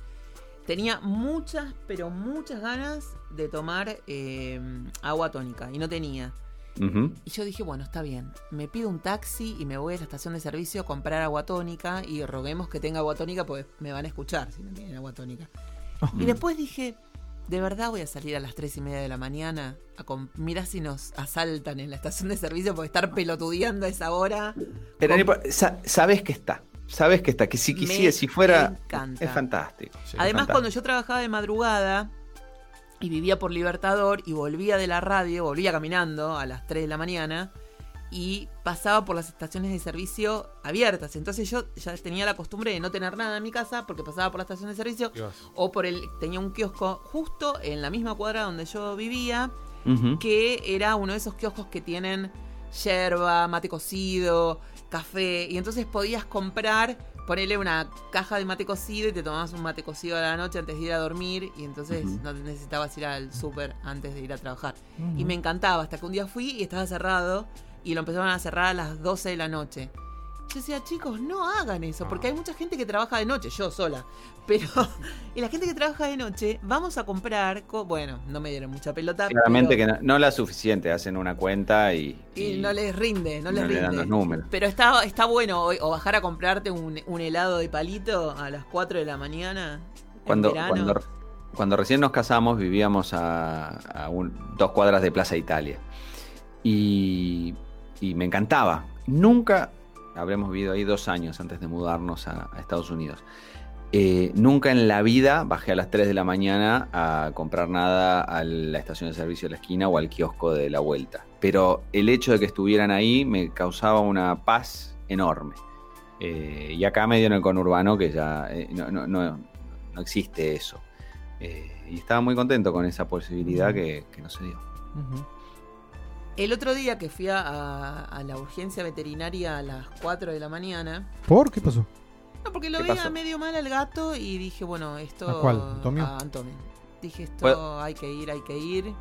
Tenía muchas, pero muchas ganas de tomar eh, agua tónica. Y no tenía. Y yo dije, bueno, está bien. Me pido un taxi y me voy a la estación de servicio a comprar agua tónica. Y roguemos que tenga agua tónica porque me van a escuchar si no tienen agua tónica. [LAUGHS] Y después dije, ¿de verdad voy a salir a las 3 y media de la mañana? A Mirá si nos asaltan en la estación de servicio por estar pelotudeando a esa hora. Pero sa- sabes que está, sabes que está, que si quisiera, si fuera, encanta. es fantástico. Sí. Además, fantástico. cuando yo trabajaba de madrugada y vivía por Libertador y volvía de la radio, volvía caminando a las 3 de la mañana y pasaba por las estaciones de servicio abiertas. Entonces yo ya tenía la costumbre de no tener nada en mi casa porque pasaba por la estación de servicio o por el tenía un kiosco justo en la misma cuadra donde yo vivía que era uno de esos kioscos que tienen yerba, mate cocido, café, y entonces podías comprar, ponerle una caja de mate cocido y te tomabas un mate cocido a la noche antes de ir a dormir, y entonces no necesitabas ir al súper antes de ir a trabajar. Y me encantaba, hasta que un día fui y estaba cerrado, y lo empezaron a cerrar a las 12 de la noche. Yo decía, chicos, no hagan eso, porque hay mucha gente que trabaja de noche, yo sola. Pero, [LAUGHS] y la gente que trabaja de noche, vamos a comprar, co- bueno, no me dieron mucha pelota. Claramente pero- que no, no la suficiente, hacen una cuenta y, y no les rinde, no les no le dan rinde. los números. Pero está, está bueno hoy, o bajar a comprarte un, un helado de palito a las 4 de la mañana. Cuando, cuando, cuando recién nos casamos vivíamos a, a un- dos cuadras de Plaza Italia. Y, y me encantaba. Nunca, habremos vivido ahí dos años antes de mudarnos a, a Estados Unidos. Eh, nunca en la vida bajé a las 3 de la mañana a comprar nada a la estación de servicio de la esquina o al kiosco de la vuelta. Pero el hecho de que estuvieran ahí me causaba una paz enorme. Eh, y acá medio en el conurbano que ya eh, no, no- no- no existe eso. Y estaba muy contento con esa posibilidad que, que no se dio. El otro día que fui a, a- a la urgencia veterinaria a las 4 de la mañana, ¿Por qué pasó? no, porque lo ¿Qué veía pasó? medio mal al gato y dije, bueno, esto... ¿A cuál? ¿Antonio? A Antonio. Dije, esto ¿Puedo- hay que ir, hay que ir.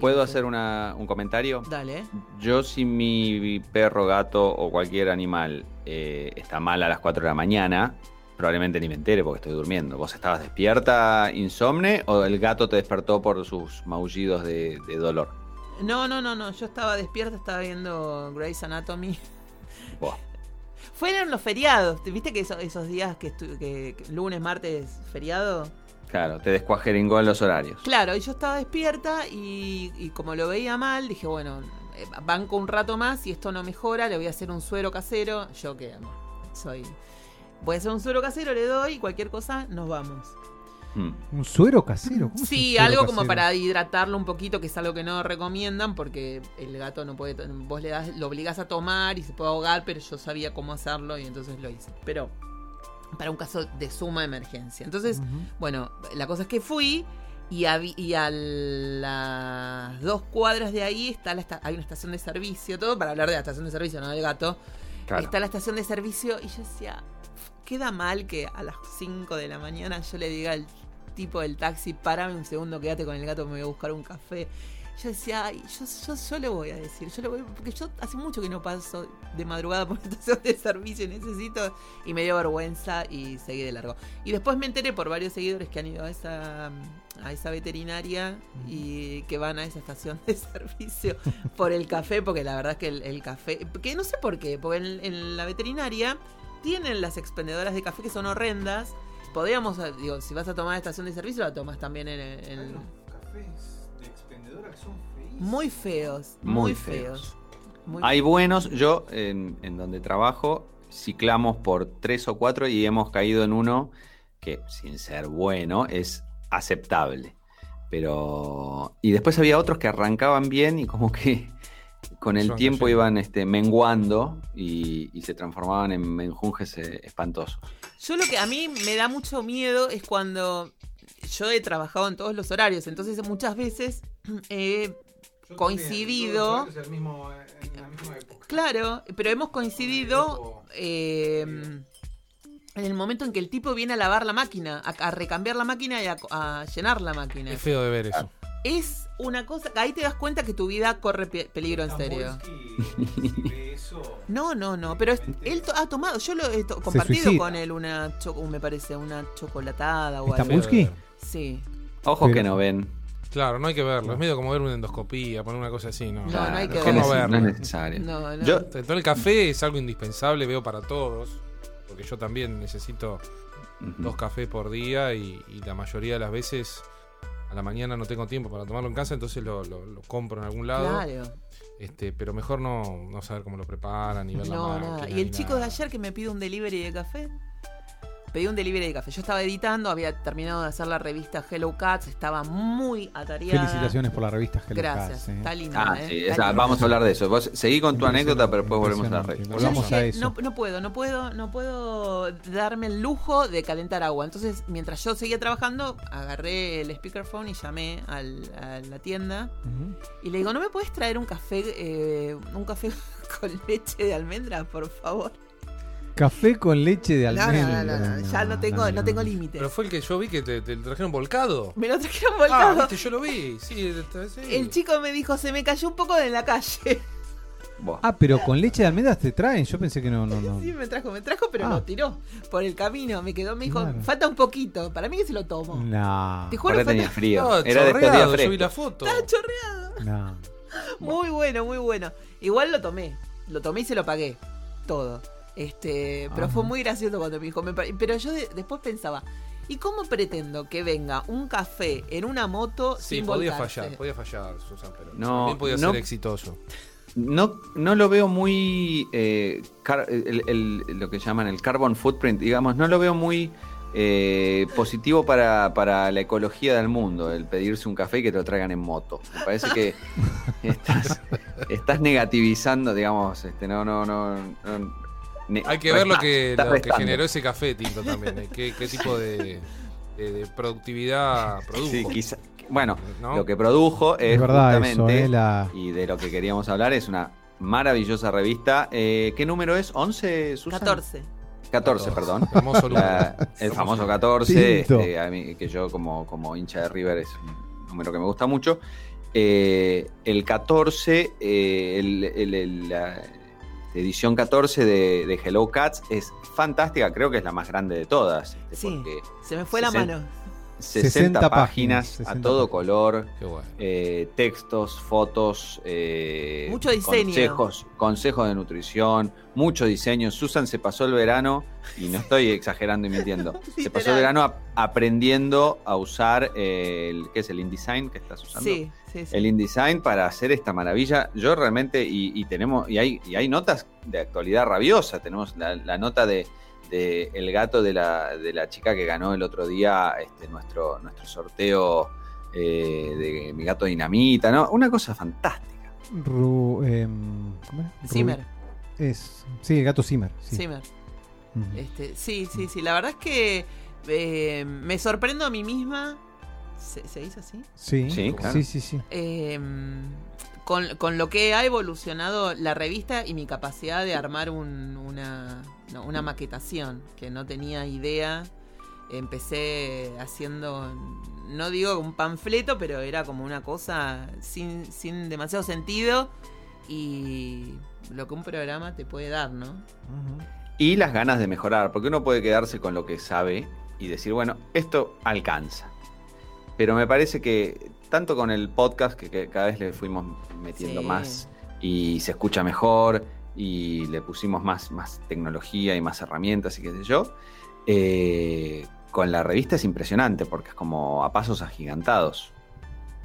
¿Puedo dije, hacer una- un comentario? Dale. Yo si mi perro, gato o cualquier animal eh, está mal a las 4 de la mañana, probablemente ni me entere porque estoy durmiendo. ¿Vos estabas despierta, insomne o el gato te despertó por sus maullidos de, de dolor? No, no, no, no. Yo estaba despierta, estaba viendo Grey's Anatomy. Buah. [LAUGHS] Fueron los feriados. ¿Viste que eso- esos días que, estu- que- que lunes, martes, feriado? Claro, te descuajeringó en los horarios. Claro, y yo estaba despierta y, y como lo veía mal, dije, bueno, eh, banco un rato más y esto no mejora, le voy a hacer un suero casero. Yo que soy... Voy a hacer un suero casero, le doy cualquier cosa, nos vamos. Mm. ¿Un suero casero? ¿Cómo Sí, suero algo como para hidratarlo un poquito, que es algo que no recomiendan porque el gato no puede, to- vos le das, lo obligás a tomar y se puede ahogar, pero yo sabía cómo hacerlo y entonces lo hice. Pero para un caso de suma emergencia. Entonces, bueno, la cosa es que fui y, a las dos cuadras de ahí está la esta- hay una estación de servicio, todo para hablar de la estación de servicio, no del gato. Claro. Está la estación de servicio y yo decía, queda mal que a las 5 de la mañana yo le diga al tipo del taxi, parame un segundo, quédate con el gato, me voy a buscar un café. Yo decía, ay, yo, yo, yo le voy a decir, yo le voy, porque yo hace mucho que no paso de madrugada por [LAUGHS] estación de servicio, necesito, y me dio vergüenza y seguí de largo. Y después me enteré por varios seguidores que han ido a esa, a esa veterinaria y que van a esa estación de [LAUGHS] servicio por el café, porque la verdad es que el, el café, que no sé por qué, porque en, en la veterinaria tienen las expendedoras de café que son horrendas. Podríamos, eh, digo, si vas a tomar estación de servicio, la tomas también en, en- cafés de expendedora que son feísimos. muy feos, muy, Muy feos. feos. Muy Hay buenos, yo en, en donde trabajo, ciclamos por tres o cuatro y hemos caído en uno que, sin ser bueno, es aceptable. Pero. Y después había otros que arrancaban bien y como que con el tiempo iban este, menguando y, y se transformaban en menjunjes eh, espantosos. Yo lo que a mí me da mucho miedo es cuando yo he trabajado en todos los horarios, entonces muchas veces [CLEARS THROAT] he coincidido. en la misma época. Claro, pero hemos coincidido eh, en el momento en que el tipo viene a lavar la máquina, a, a recambiar la máquina y a, a llenar la máquina. Es feo de ver eso. Es una cosa, ahí te das cuenta que tu vida corre pe- peligro en serio. No, no, no, pero es- él to- ha tomado, yo lo he compartido con él una, me parece, una chocolatada o algo. Sí. Ojo Pero- que no ven. Claro, no hay que verlo. Es medio como ver una endoscopía, poner una cosa así, ¿no? No, no hay que no verlo. no es necesario. No, no. Yo, Entonces, el café es algo indispensable, veo para todos. Porque yo también necesito dos cafés por día y, y la mayoría de las veces a la mañana no tengo tiempo para tomarlo en casa, entonces lo, lo- lo compro en algún lado. Claro. Este, pero mejor no, no saber cómo lo preparan ni ver la máquina. nada. Y el chico de ayer que me pide un delivery de café. Pedí un delivery de café. Yo estaba editando, había terminado de hacer la revista Hello Cats, estaba muy atareada. Felicitaciones por la revista Hello Gracias, Cats, eh. está linda. Ah, ¿eh? sí, Está esa- linda. vamos a hablar de eso. Vos seguí con tu anécdota, pero después volvemos a la Impresionante. red. Yo Volvamos dije, a eso. No, no puedo, no puedo, no puedo darme el lujo de calentar agua. Entonces, mientras yo seguía trabajando, agarré el speakerphone y llamé al- a la tienda y le digo, ¿no me puedes traer un café, eh, un café [LAUGHS] con leche de almendra, por favor? Café con leche de No, no, almendra. no, no, no, ya no tengo, no, tengo límites. Pero fue el que yo vi que te, te lo trajeron volcado. Me lo trajeron Ah, volcado. viste, yo lo vi. Sí, sí. El chico me dijo, se me cayó un poco de la calle. Ah, pero con leche de almendras te traen. Yo pensé que no, no, no. [LAUGHS] Sí, me trajo, me trajo, pero Ah. lo tiró por el camino. Me quedó, me dijo, Claro. falta un poquito. Para mí que se lo tomo. No. Te juro, tenía frío. No, Era de chorreado, yo vi la foto. Estaba chorreado. no. [LAUGHS] Muy bueno, muy bueno. Igual lo tomé. Lo tomé y se lo pagué. Todo. Este, pero Ajá. fue muy gracioso cuando me dijo. me pero yo de- después pensaba, ¿y cómo pretendo que venga un café en una moto Sí, sin podía volcarse? fallar, podía fallar, Susan, pero No, también podía no. ser exitoso. No, no lo veo muy. eh, car- el- el- lo que llaman el carbon footprint, digamos, no lo veo muy eh, positivo para, para la ecología del mundo, el pedirse un café y que te lo traigan en moto. Me parece que [LAUGHS] estás, estás negativizando, digamos, este, no, no, no. no- Hay que ver lo que, lo que generó ese café tinto también. eh, ¿Qué, qué tipo de, de- de productividad produjo? Sí, quizá- bueno, ¿no? lo que produjo es, Es verdad justamente, eso, eh, la... y de lo que queríamos hablar, es una maravillosa revista. Eh, ¿Qué número es? ¿11, Susan? 14. 14, perdón. Famoso. La- el famoso 14, Tinto. este, a mí, que yo como, como hincha de River es un número que me gusta mucho. Eh, el 14, eh, el- el- el- la edición 14 de, de Hello Cats es fantástica, creo que es la más grande de todas. este, Sí. Porque Se me fue la 60. mano. 60, 60 páginas, páginas, a 60 todo páginas. color, Qué bueno. eh, textos, fotos, eh, Mucho diseño. consejos, consejos de nutrición, mucho diseño. Susan se pasó el verano, y no estoy exagerando y mintiendo, [LAUGHS] se pasó el verano ap- aprendiendo a usar el, ¿qué es el InDesign que estás usando? Sí, sí, sí. El InDesign para hacer esta maravilla. Yo realmente, y, y tenemos, y hay, y hay notas de actualidad rabiosa. Tenemos la, la nota de, de el gato de la, de la chica que ganó el otro día este, nuestro, nuestro sorteo eh, de mi gato dinamita, ¿no? Una cosa fantástica. Ru- em, ¿cómo es? Ru- Zimmer. Es, sí, el gato Zimmer. Sí. Zimmer. Este, sí, sí, sí. La verdad es que eh, me sorprendo a mí misma. ¿Se, se dice así? Sí, Sí, claro. sí, sí, sí. Con, con lo que ha evolucionado la revista y mi capacidad de armar un- una, no, una maquetación, que no tenía idea. empecé haciendo, no digo un panfleto, pero era como una cosa sin, sin demasiado sentido y lo que un programa te puede dar, ¿no? Y las ganas de mejorar, porque uno puede quedarse con lo que sabe y decir, bueno, esto alcanza. Pero me parece que tanto con el podcast, que, que cada vez le fuimos metiendo Sí. más y se escucha mejor y le pusimos más, más tecnología y más herramientas y qué sé yo, eh, con la revista es impresionante porque es como a pasos agigantados.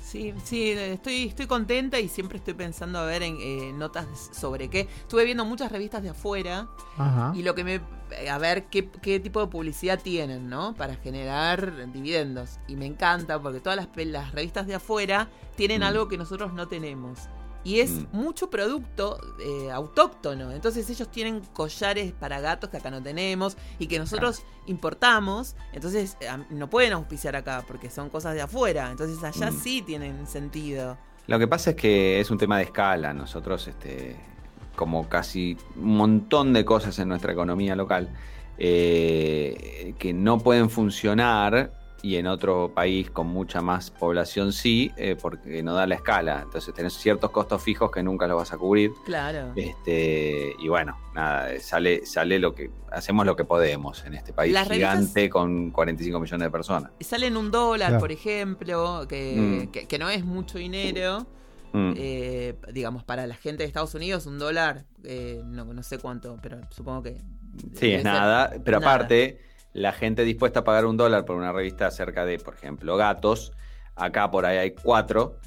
Sí, sí, estoy, estoy contenta y siempre estoy pensando a ver en eh, notas sobre qué. Estuve viendo muchas revistas de afuera Ajá. y lo que me. eh, A ver qué, qué tipo de publicidad tienen, ¿no? Para generar dividendos. Y me encanta porque todas las, las revistas de afuera tienen Mm. algo que nosotros no tenemos. Y es Mm. mucho producto eh, autóctono. Entonces ellos tienen collares para gatos que acá no tenemos y que nosotros importamos. Entonces eh, no pueden auspiciar acá porque son cosas de afuera. Entonces allá Mm. sí tienen sentido. Lo que pasa es que es un tema de escala. Nosotros, este, como casi un montón de cosas en nuestra economía local, eh, que no pueden funcionar y en otro país con mucha más población sí, eh, porque no da la escala. Entonces tenés ciertos costos fijos que nunca los vas a cubrir. Claro. Este, y bueno, nada, eh, sale, sale lo que, hacemos lo que podemos en este país Las revistas- gigante con 45 millones de personas. Salen un dólar, Claro. por ejemplo, que, Mm. que, que no es mucho dinero. Mm. Eh, digamos, para la gente de Estados Unidos, un dólar, eh, no, no sé cuánto, pero supongo que. Sí, es ser nada, pero nada. aparte, la gente dispuesta a pagar un dólar por una revista acerca de, por ejemplo, gatos, acá por ahí hay cuatro,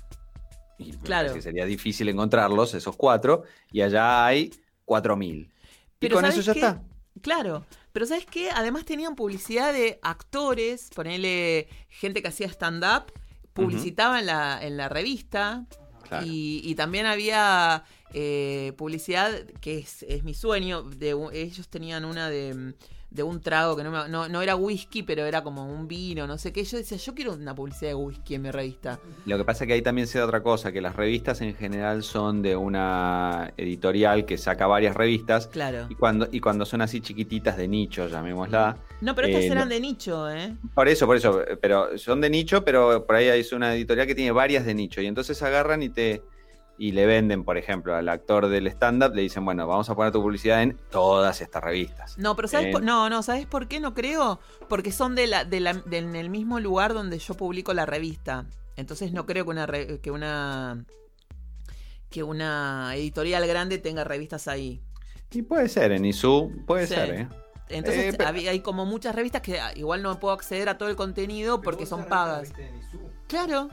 y Claro. que sería difícil encontrarlos, esos cuatro, y allá hay cuatro mil. Y con ¿sabes eso ya qué? está. Claro, pero ¿sabes qué? Además tenían publicidad de actores, ponerle gente que hacía stand-up, publicitaban en, la, en la revista. Claro. Y, y también había eh, publicidad, que es, es mi sueño, de ellos tenían una de, de un trago que no, me- no, no era whisky, pero era como un vino, no sé qué. Yo decía, yo quiero una publicidad de whisky en mi revista. Lo que pasa es que ahí también se da otra cosa, que las revistas en general son de una editorial que saca varias revistas, Claro. y cuando, y cuando son así chiquititas de nicho, llamémosla, No, pero estas Eh, eran no. de nicho, ¿eh? Por eso, por eso, pero son de nicho, pero por ahí hay una editorial que tiene varias de nicho y entonces agarran y te y le venden, por ejemplo, al actor del stand-up, le dicen, bueno, vamos a poner tu publicidad en todas estas revistas. No, pero ¿sabes Eh, por- no, no, ¿sabes por qué no creo? Porque son de la, de la, de- en el mismo lugar donde yo publico la revista. Entonces no creo que una re- que una que una editorial grande tenga revistas ahí. Y puede ser, en ISU, puede Sí. ser, ¿eh? Entonces Eh, pero- hay como muchas revistas que ah, igual no puedo acceder a todo el contenido porque son pagas. Claro.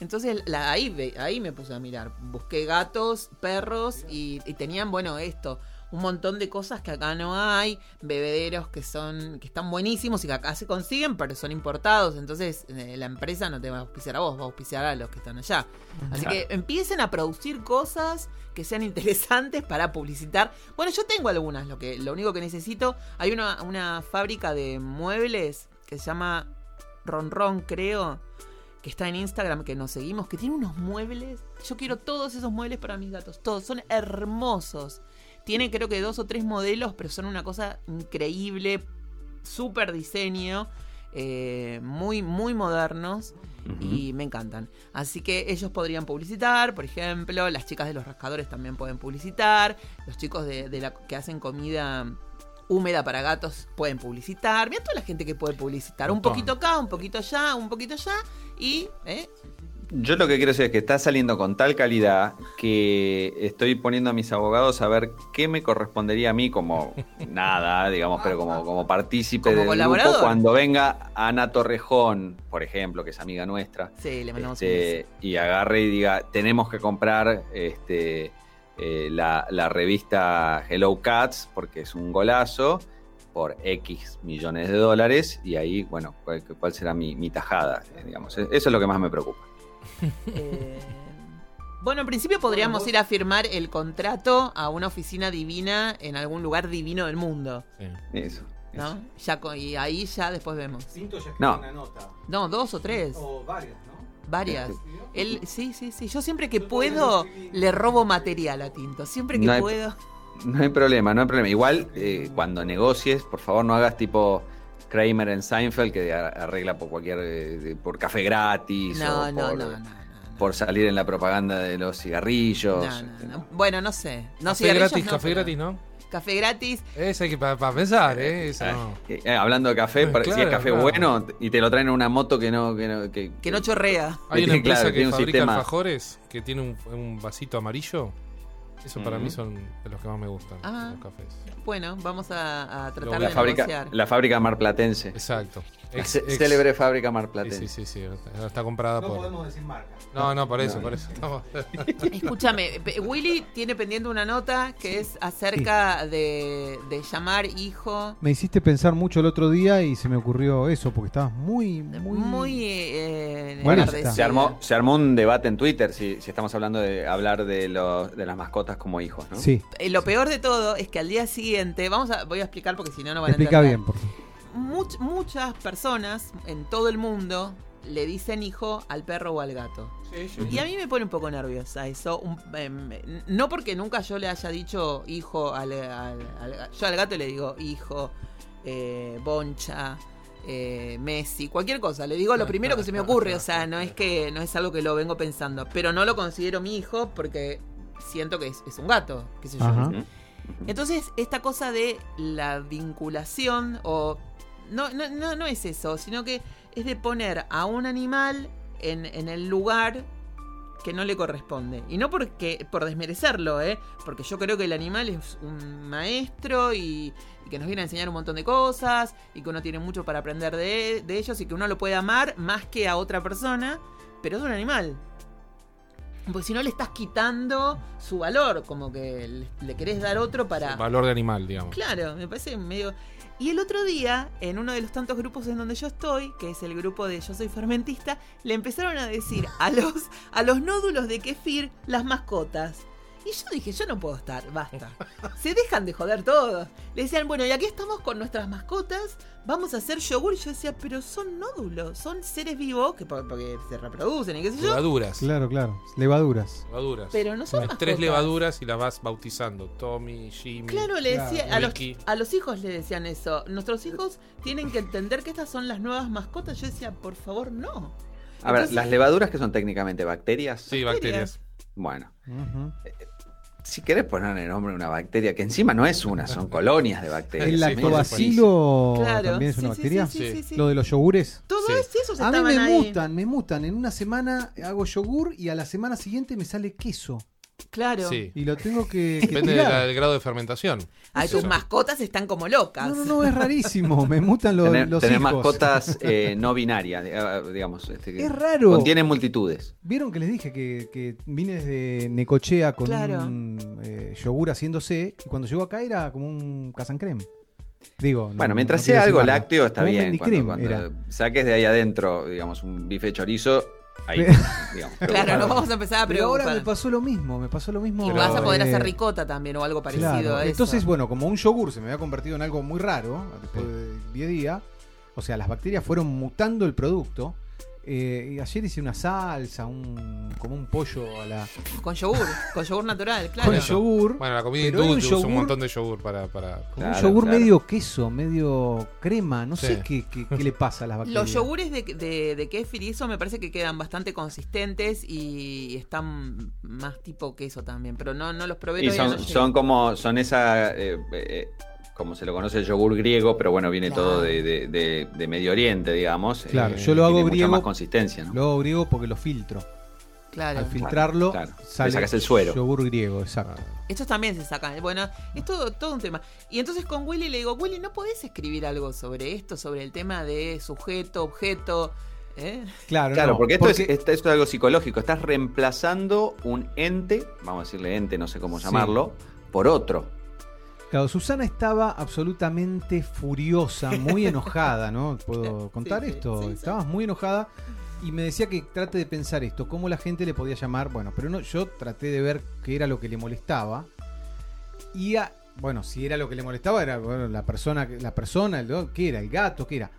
Entonces la, ahí, ahí me puse a mirar. Busqué gatos, perros y, y tenían, bueno, esto. Un montón de cosas que acá no hay. Bebederos que son que están buenísimos y que acá se consiguen, pero son importados. Entonces eh, la empresa no te va a auspiciar a vos, va a auspiciar a los que están allá. Así Claro. que empiecen a producir cosas que sean interesantes para publicitar. Bueno, yo tengo algunas. Lo, que, lo único que necesito, hay una, una fábrica de muebles que se llama Ronron, creo que está en Instagram, que nos seguimos, que tiene unos muebles. Yo quiero todos esos muebles para mis gatos. Todos. Son hermosos. Tiene creo que dos o tres modelos, pero son una cosa increíble. Súper diseño. eh, muy, muy modernos. Y me encantan. Así que ellos podrían publicitar, por ejemplo. Las chicas de los rascadores también pueden publicitar. Los chicos de, de la, que hacen comida húmeda para gatos pueden publicitar. Mira toda la gente que puede publicitar. Un poquito acá, un poquito allá, un poquito allá. Y, ¿eh? Yo lo que quiero decir es que está saliendo con tal calidad que estoy poniendo a mis abogados a ver qué me correspondería a mí como [LAUGHS] nada, digamos, pero como, como partícipe Como del colaborador. grupo cuando venga Ana Torrejón, por ejemplo, que es amiga nuestra, Sí, le mandamos un este, y agarre y diga, tenemos que comprar este, eh, la, la revista Hello Cats porque es un golazo por X millones de dólares y ahí, bueno, cuál, cuál será mi, mi tajada, eh, digamos. Eso es lo que más me preocupa. [LAUGHS] Eh, Bueno, en principio podríamos ir a firmar el contrato a una oficina divina en algún lugar divino del mundo, Sí. Eso. ¿no? eso. Ya y ahí ya después vemos. Cinto ya No. una nota. No, dos o tres, O varias. Varias. ¿Escribió? Él, sí, sí, sí. Yo siempre que puedo le robo material a Tinto. Siempre que No hay- puedo. [LAUGHS] No hay problema, no hay problema. Igual, eh, cuando negocies, por favor no hagas tipo Kramer en Seinfeld que arregla por cualquier eh, por café gratis No, o no, por, no, no, no, no. por salir en la propaganda de los cigarrillos. No, no, no. Bueno, no sé. No café cigarrillos gratis, no, café pero- gratis, ¿no? Café gratis. Esa hay que para pensar, ¿eh? Esa Ah, no. eh, eh, hablando de café, para- si es café claro. bueno y te lo traen en una moto que no que no, que, Que no chorrea. [LAUGHS] Hay una Claro, empresa que tiene un fabrica sistema- alfajores que tiene un, un vasito amarillo. Eso para mí son de los que más me gustan, Ah. los cafés. Bueno, vamos a, a tratar de la fábrica negociar. la fábrica marplatense. Exacto. La Ex- célebre fábrica Sí, marplatense. sí, sí, sí, está- Está comprada No por. podemos decir marca. No, no, por eso, No. por eso. Estamos- [LAUGHS] Escúchame, Willy tiene pendiente una nota que es acerca de, de llamar hijo. Me hiciste pensar mucho el otro día y se me ocurrió eso, porque estabas muy, muy... Muy, eh, Bueno, enardecida. Se armó, se armó un debate en Twitter si, si estamos hablando de hablar de, los, de las mascotas como hijos, ¿no? Sí, Eh, Lo peor de todo es que al día siguiente, vamos a, voy a explicar porque si no no van a explica entender. bien. Porque... Much- muchas personas en todo el mundo le dicen hijo al perro o al gato. Y a mí me pone un poco nerviosa eso. un- em, no porque nunca yo le haya dicho hijo al, al- al- Yo al gato le digo hijo, eh, boncha, eh, Messi, cualquier cosa. Le digo lo primero que se me ocurre. O sea, no es que no es algo que lo vengo pensando. Pero no lo considero mi hijo porque siento que es, es un gato, qué sé yo. Ajá. Entonces, esta cosa de la vinculación, o. No, no, no, no es eso, sino que es de poner a un animal en, en el lugar que no le corresponde. Y no porque por desmerecerlo, ¿eh? Porque yo creo que el animal es un maestro y, y que nos viene a enseñar un montón de cosas y que uno tiene mucho para aprender de, de ellos y que uno lo puede amar más que a otra persona, pero es un animal. Porque si no le estás quitando su valor, como que le, le querés dar otro para... Valor de animal, digamos. Claro, me parece medio... Y el otro día, en uno de los tantos grupos en donde yo estoy, que es el grupo de Yo Soy Fermentista, le empezaron a decir a los, a los nódulos de kefir las mascotas. Y yo dije, yo no puedo estar, basta. [LAUGHS] Se dejan de joder todos. Le decían, bueno, y aquí estamos con nuestras mascotas, vamos a hacer yogur. Y yo decía, pero son nódulos, son seres vivos que por- porque se reproducen y qué sé yo. Levaduras. Claro, claro. Levaduras. Levaduras. Pero no son Hay mascotas. tres levaduras y las vas bautizando. Tommy, Jimmy. Claro, le decía, Claro. a, los, a los hijos le decían eso. Nuestros hijos tienen que entender que estas son las nuevas mascotas. Yo decía, por favor, no. A ver, Entonces- las levaduras que son técnicamente bacterias. Sí, Bacterias. bacterias. Bueno, Ujú. Si querés ponerle nombre a una bacteria, que encima no es una, son colonias de bacterias. ¿El lactobacilo Claro. también es sí, una sí, bacteria? Sí, sí, sí, sí. Lo de los yogures. Todo Sí. es- esos A mí me ahí. mutan, me mutan. En una semana hago yogur y a la semana siguiente me sale queso. Claro. Sí. Y lo tengo que, que Depende de tirar. la- del grado de fermentación. Ay, tus Eso. mascotas están como locas. No, no, no, es rarísimo. [LAUGHS] Me mutan los, Tener, los tener hijos. mascotas [LAUGHS] eh, no binarias, eh, digamos. este, que Es raro. Contienen multitudes. Vieron que les dije que, que vine desde Necochea con Claro. un eh, yogur haciéndose y cuando llegó acá era como un casancrem. Digo, no- Bueno, mientras no sea algo lácteo está bien. Cuando, cuando saques de ahí adentro, digamos, un bife chorizo, ahí, [LAUGHS] digamos. Claro, nos vamos a empezar a Pero ahora me pasó lo mismo, me pasó lo mismo. Y Pero, vas a poder eh, hacer ricota también o algo parecido Claro, a eso. entonces, bueno, como un yogur se me había convertido en algo muy raro después de 10 días, o sea, las bacterias fueron mutando el producto. Eh, y ayer hice una salsa, un, como un pollo a la, Con yogur, con yogur natural, claro. con yogur. Bueno, la comida hindú usa un montón de yogur para. para... Como un yogur claro. medio queso, medio crema, no Sí. sé qué, qué- qué le pasa a las bacterias. Los yogures de, de, de kéfir y eso me parece que quedan bastante consistentes y están más tipo queso también, pero no, no los probé Y no son como, son esa, eh, eh, como se lo conoce el yogur griego, pero bueno, viene Claro. todo de, de- de- de Medio Oriente, digamos. Claro, eh, yo lo hago griego. Mucha más consistencia, ¿no? Lo hago griego porque lo filtro. Claro. Al filtrarlo, claro. Sale sacas el suero. yogur griego, exacto. Estos también se sacan. Bueno, es todo, todo un tema. Y entonces con Willy le digo, Willy, ¿no podés escribir algo sobre esto? Sobre el tema de sujeto, objeto. ¿Eh? Claro, Claro, no, porque esto, Es, esto es algo psicológico. Estás reemplazando un ente, vamos a decirle ente, no sé cómo Sí. llamarlo, por otro. Claro, Susana estaba absolutamente furiosa, muy [LAUGHS] enojada, ¿no? ¿Puedo contar sí, esto? sí, sí. Estabas muy enojada y me decía que trate de pensar esto, cómo la gente le podía llamar, bueno, pero no, yo traté de ver qué era lo que le molestaba y a- bueno, si era lo que le molestaba era bueno, la persona, la persona, el- ¿qué era? El gato, ¿qué era?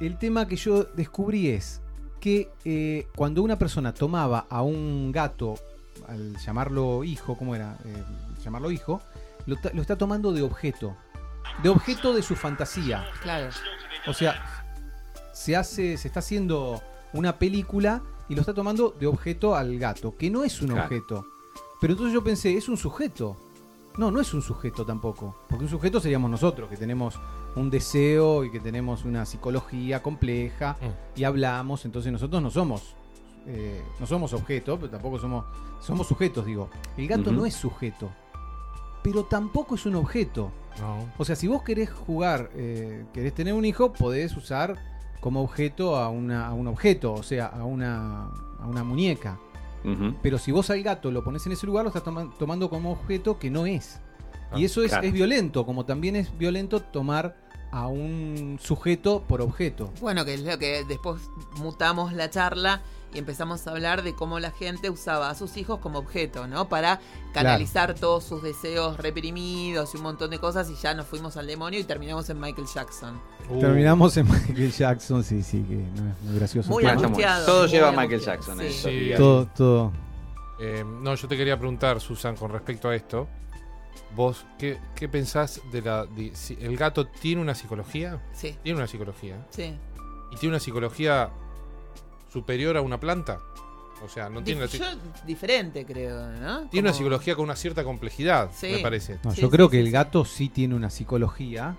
El tema que yo descubrí es que eh, cuando una persona tomaba a un gato, al llamarlo hijo, ¿cómo era? Eh, llamarlo hijo, lo, está tomando de objeto. De objeto de su fantasía. Claro. O sea, se hace, se está haciendo una película y lo está tomando de objeto al gato, que no es un Claro. objeto. Pero entonces yo pensé, es un sujeto. No, no es un sujeto tampoco. Porque un sujeto seríamos nosotros, que tenemos un deseo y que tenemos una psicología compleja Mm. y hablamos. Entonces nosotros no somos, eh, no somos objetos, pero tampoco somos, somos sujetos, digo. El gato no es sujeto, pero tampoco es un objeto. No. O sea, si vos querés jugar, eh, querés tener un hijo, podés usar como objeto a, una, a un objeto, o sea, a una, a una muñeca. Pero si vos al gato lo pones en ese lugar, lo estás toma- tomando como objeto que no es. Ah, y eso es, claro. es violento, como también es violento tomar a un sujeto por objeto. Bueno, que es lo que después mutamos la charla y empezamos a hablar de cómo la gente usaba a sus hijos como objeto, ¿no? Para canalizar todos sus deseos reprimidos y un montón de cosas y ya nos fuimos al demonio y terminamos en Michael Jackson. Uh, Terminamos en Michael Jackson, sí, sí, que no es muy gracioso. Muy Claro, todo muy lleva a Michael Jackson, sí. eso, Sí. diga. todo, todo. eh, no, yo te quería preguntar, Susan, con respecto a esto. ¿Vos qué, qué pensás de la. de si el gato tiene una psicología? Sí, Tiene una psicología. sí. ¿Y tiene una psicología superior a una planta? O sea, no tiene, la Dif- yo diferente, creo, ¿no? tiene una psicología con una cierta complejidad, Sí. me parece. No, Sí, yo sí, creo sí, que el gato sí tiene una psicología,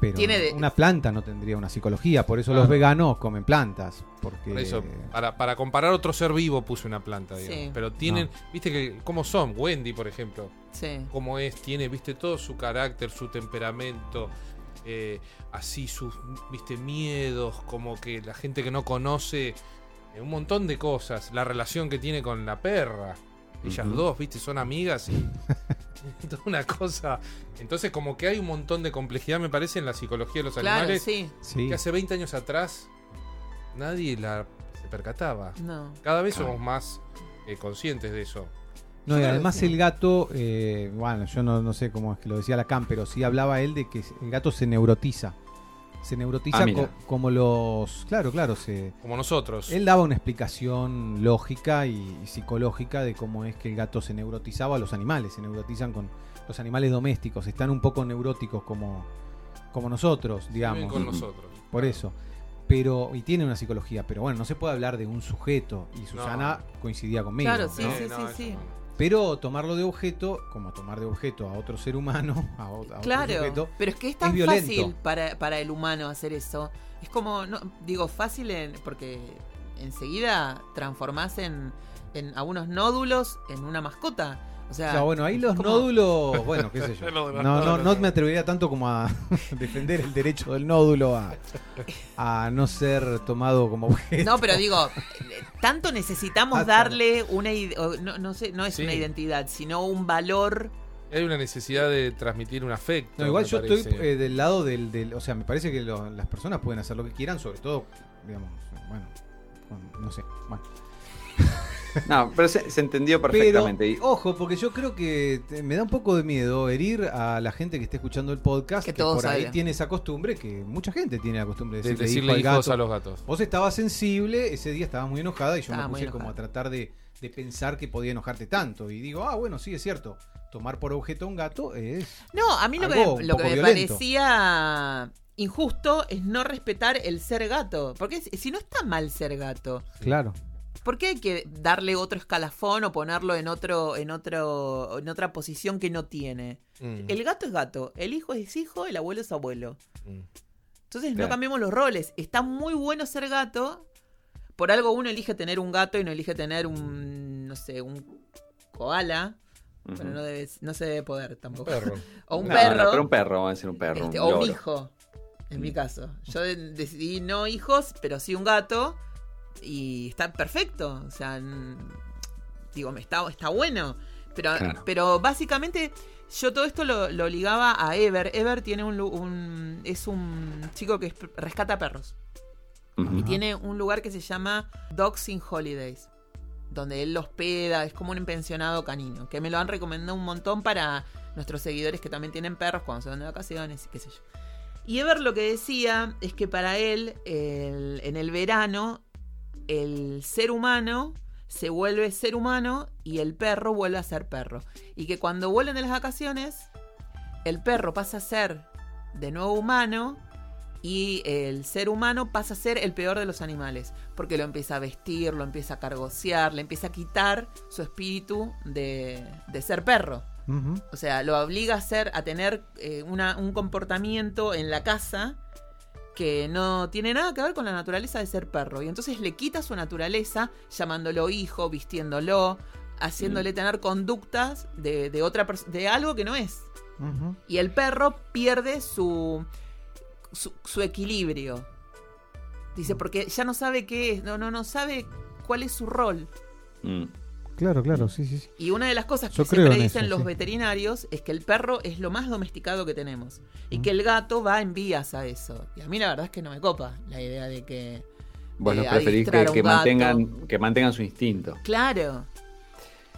pero Tiene de- una planta no tendría una psicología. Por eso Claro. los veganos comen plantas. Porque Por eso, para, para comparar otro ser vivo puse una planta, digamos. Sí. Pero tienen, viste que cómo son, Wendy, por ejemplo, Sí. cómo es, tiene, viste, todo su carácter, su temperamento, eh, así sus, viste, miedos, como que la gente que no conoce, eh, un montón de cosas, la relación que tiene con la perra. Ellas Ujú. dos, viste, son amigas y [LAUGHS] toda una cosa. Entonces, como que hay un montón de complejidad, me parece, en la psicología de los Claro, animales, sí. sí. que hace 20 años atrás nadie la se percataba. No. Cada vez Claro. somos más eh, conscientes de eso. No, y además sí. el gato, eh, bueno, yo no, no sé cómo es que lo decía Lacan, pero sí hablaba él de que el gato se neurotiza. Se neurotiza Ah, co- como los... Claro, claro, se... Como nosotros. Él daba una explicación lógica y, y psicológica de cómo es que el gato se neurotizaba a los animales, se neurotizan con los animales domésticos, están un poco neuróticos como, como nosotros, digamos. con nosotros. Por eso. Pero, y tiene una psicología, pero bueno, no se puede hablar de un sujeto, y Susana coincidía conmigo. Claro, sí, ¿no? sí, sí, sí. Pero tomarlo de objeto, como tomar de objeto a otro ser humano, [LAUGHS] a, otro Claro, sujeto, pero es que es tan violento. fácil para, para el humano hacer eso. Es como, no, digo, fácil en, porque enseguida transformás en, en a unos nódulos en una mascota. O sea, O sea, bueno, ahí los nódulos, [LAUGHS] bueno, qué sé yo. No, no, no me atrevería tanto como a [LAUGHS] defender el derecho del nódulo a, a no ser tomado como objeto. No, pero digo, tanto necesitamos Hasta- darle una no, no sé, no es Sí. una identidad, sino un valor. Hay una necesidad de transmitir un afecto. No, igual yo estoy eh, del lado del, del- O sea, me parece que lo- las personas pueden hacer lo que quieran, sobre todo, digamos, bueno, no sé. Bueno. No, pero se, se entendió Pero, perfectamente. Y- ojo, porque yo creo que te- me da un poco de miedo herir a la gente que esté escuchando el podcast, Que que, todos por ahí tiene esa costumbre, que mucha gente tiene la costumbre de de decirle, decirle hijo al hijos gato. a los gatos. Vos estabas sensible, ese día estabas muy enojada y yo Estaba me puse como a tratar de, de pensar que podía enojarte tanto. Y digo, ah, bueno, sí, es cierto. Tomar por objeto a un gato es... No, a mí lo Algo que, lo que me violento. parecía injusto es no respetar el ser gato. Porque si si no está mal ser gato, Claro. ¿Por qué hay que darle otro escalafón o ponerlo en otro, en otro, en otra posición que no tiene? Mm, El gato es gato, el hijo es hijo, el abuelo es abuelo. mm. Entonces no cambiemos los roles. Está muy bueno ser gato. Por algo uno elige tener un gato y no elige tener un, no sé, un koala. Bueno, no, debe- no se debe poder tampoco. Perro. [LAUGHS] O un No, perro. no, pero un perro, vamos a decir un perro. este, un o un hijo. En mi caso. Yo de- decidí no hijos, pero sí un gato. Y está perfecto. O sea, digo, me está, está bueno. Pero, Claro. pero básicamente yo todo esto lo, lo ligaba a Ever. Ever tiene un, es un chico que es- rescata perros. Y tiene un lugar que se llama Dogs in Holidays. Donde él los peda, es como un pensionado canino. Que me lo han recomendado un montón para nuestros seguidores que también tienen perros cuando se van de vacaciones y qué sé yo. Y Ever lo que decía es que para él, el- en el verano, el ser humano se vuelve ser humano y el perro vuelve a ser perro. Y que cuando vuelven de las vacaciones, el perro pasa a ser de nuevo humano y el ser humano pasa a ser el peor de los animales, porque lo empieza a vestir, lo empieza a cargosear, le empieza a quitar su espíritu de, de ser perro. O sea, lo obliga a, ser, a tener eh, una- un comportamiento en la casa que no tiene nada que ver con la naturaleza de ser perro. Y entonces le quita su naturaleza llamándolo hijo, vistiéndolo, haciéndole Mm. tener conductas de, de otra de algo que no es. Y el perro pierde su, su, su equilibrio. Dice, porque ya no sabe qué es, no, no, no sabe cuál es su rol. Mm. Claro, claro, sí, sí. sí. Y una de las cosas que Yo siempre en dicen eso, los sí. veterinarios es que el perro es lo más domesticado que tenemos. Y Mm. que el gato va en vías a eso. Y a mí la verdad es que no me copa la idea de que... Vos Eh, preferís que, mantengan, que mantengan su instinto. Claro.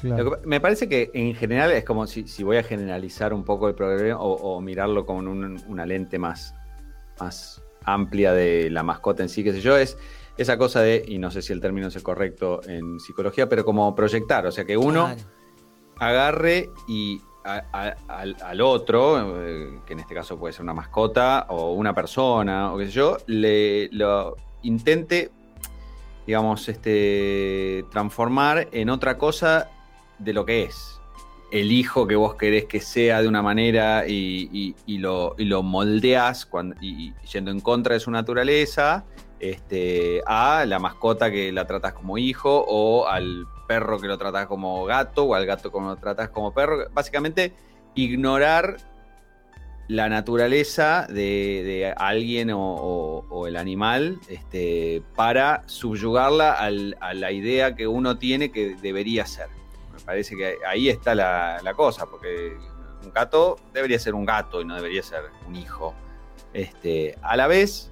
Claro. Lo que- me parece que en general es como si, si voy a generalizar un poco el problema o, o mirarlo con un- una lente más, más amplia de la mascota en sí, qué sé yo, es esa cosa de, y no sé si el término es el correcto en psicología, pero como proyectar, o sea, que uno claro. agarre y a- a- al, al otro, eh, que en este caso puede ser una mascota o una persona o qué sé yo, le lo intente, digamos, este, transformar en otra cosa de lo que es. El hijo que vos querés que sea de una manera y, y- y lo, y lo moldeás cuando, y yendo en contra de su naturaleza, este, a la mascota que la tratás como hijo o al perro que lo tratás como gato o al gato que lo tratás como perro. Básicamente, ignorar la naturaleza de, alguien o, el animal este, para subyugarla a la idea que uno tiene que debería ser. Me parece que ahí está la, la cosa, porque un gato debería ser un gato y no debería ser un hijo. Este, a la vez,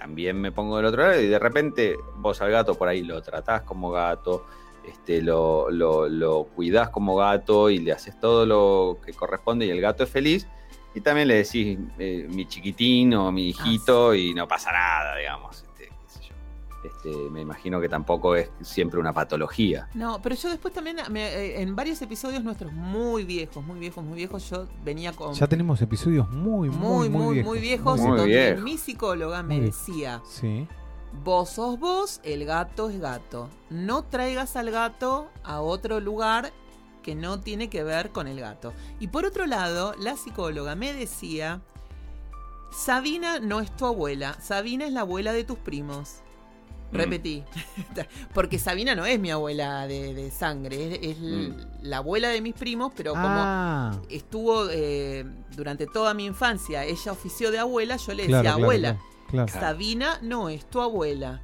también me pongo del otro lado y de repente vos al gato por ahí lo tratás como gato, este, lo, lo, lo cuidás como gato y le haces todo lo que corresponde y el gato es feliz. Y también le decís eh, mi chiquitín o mi hijito y no pasa nada, digamos. Este, me imagino que tampoco es siempre una patología. No, pero yo después también, me- eh, en varios episodios nuestros muy viejos, muy viejos, muy viejos, yo venía con... Ya tenemos episodios muy, muy, muy, viejos. muy viejos, Muy donde mi psicóloga me Muy decía, Sí. vos sos vos, el gato es gato. No traigas al gato a otro lugar que no tiene que ver con el gato. Y por otro lado, la psicóloga me decía, Sabina no es tu abuela, Sabina es la abuela de tus primos. Mm. Repetí, [LAUGHS] porque Sabina no es mi abuela de, de sangre, es, Mm. la abuela de mis primos, pero como ah, estuvo eh, durante toda mi infancia, ella ofició de abuela, yo le claro, decía claro, abuela. Claro, claro, Sabina no es tu abuela,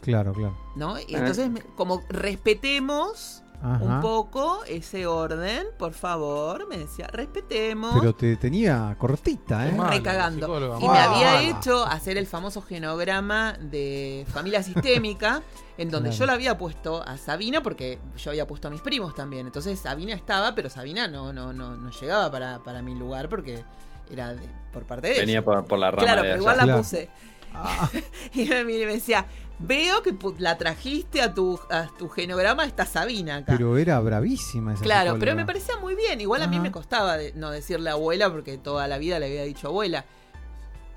claro. claro. ¿no? Y entonces, como respetemos Ajá. un poco ese orden, por favor, me decía, respetemos. Pero te tenía cortita, ¿eh? Recagando. psicóloga, Y me había hecho hacer el famoso genograma de familia sistémica, [LAUGHS] en donde Claro. yo le había puesto a Sabina, porque yo había puesto a mis primos también. Entonces Sabina estaba, pero Sabina no, no, no, no llegaba para, para mi lugar porque era de- por parte de Venía ella. por, por la rama Claro, de pero allá. igual la Claro. puse. Ah, [LAUGHS] Y me miró y me decía, veo que la trajiste a tu, a tu genograma, está Sabina acá. pero era bravísima esa Claro, pero me parecía muy bien. Igual a mí me costaba de- no decirle abuela porque toda la vida le había dicho abuela.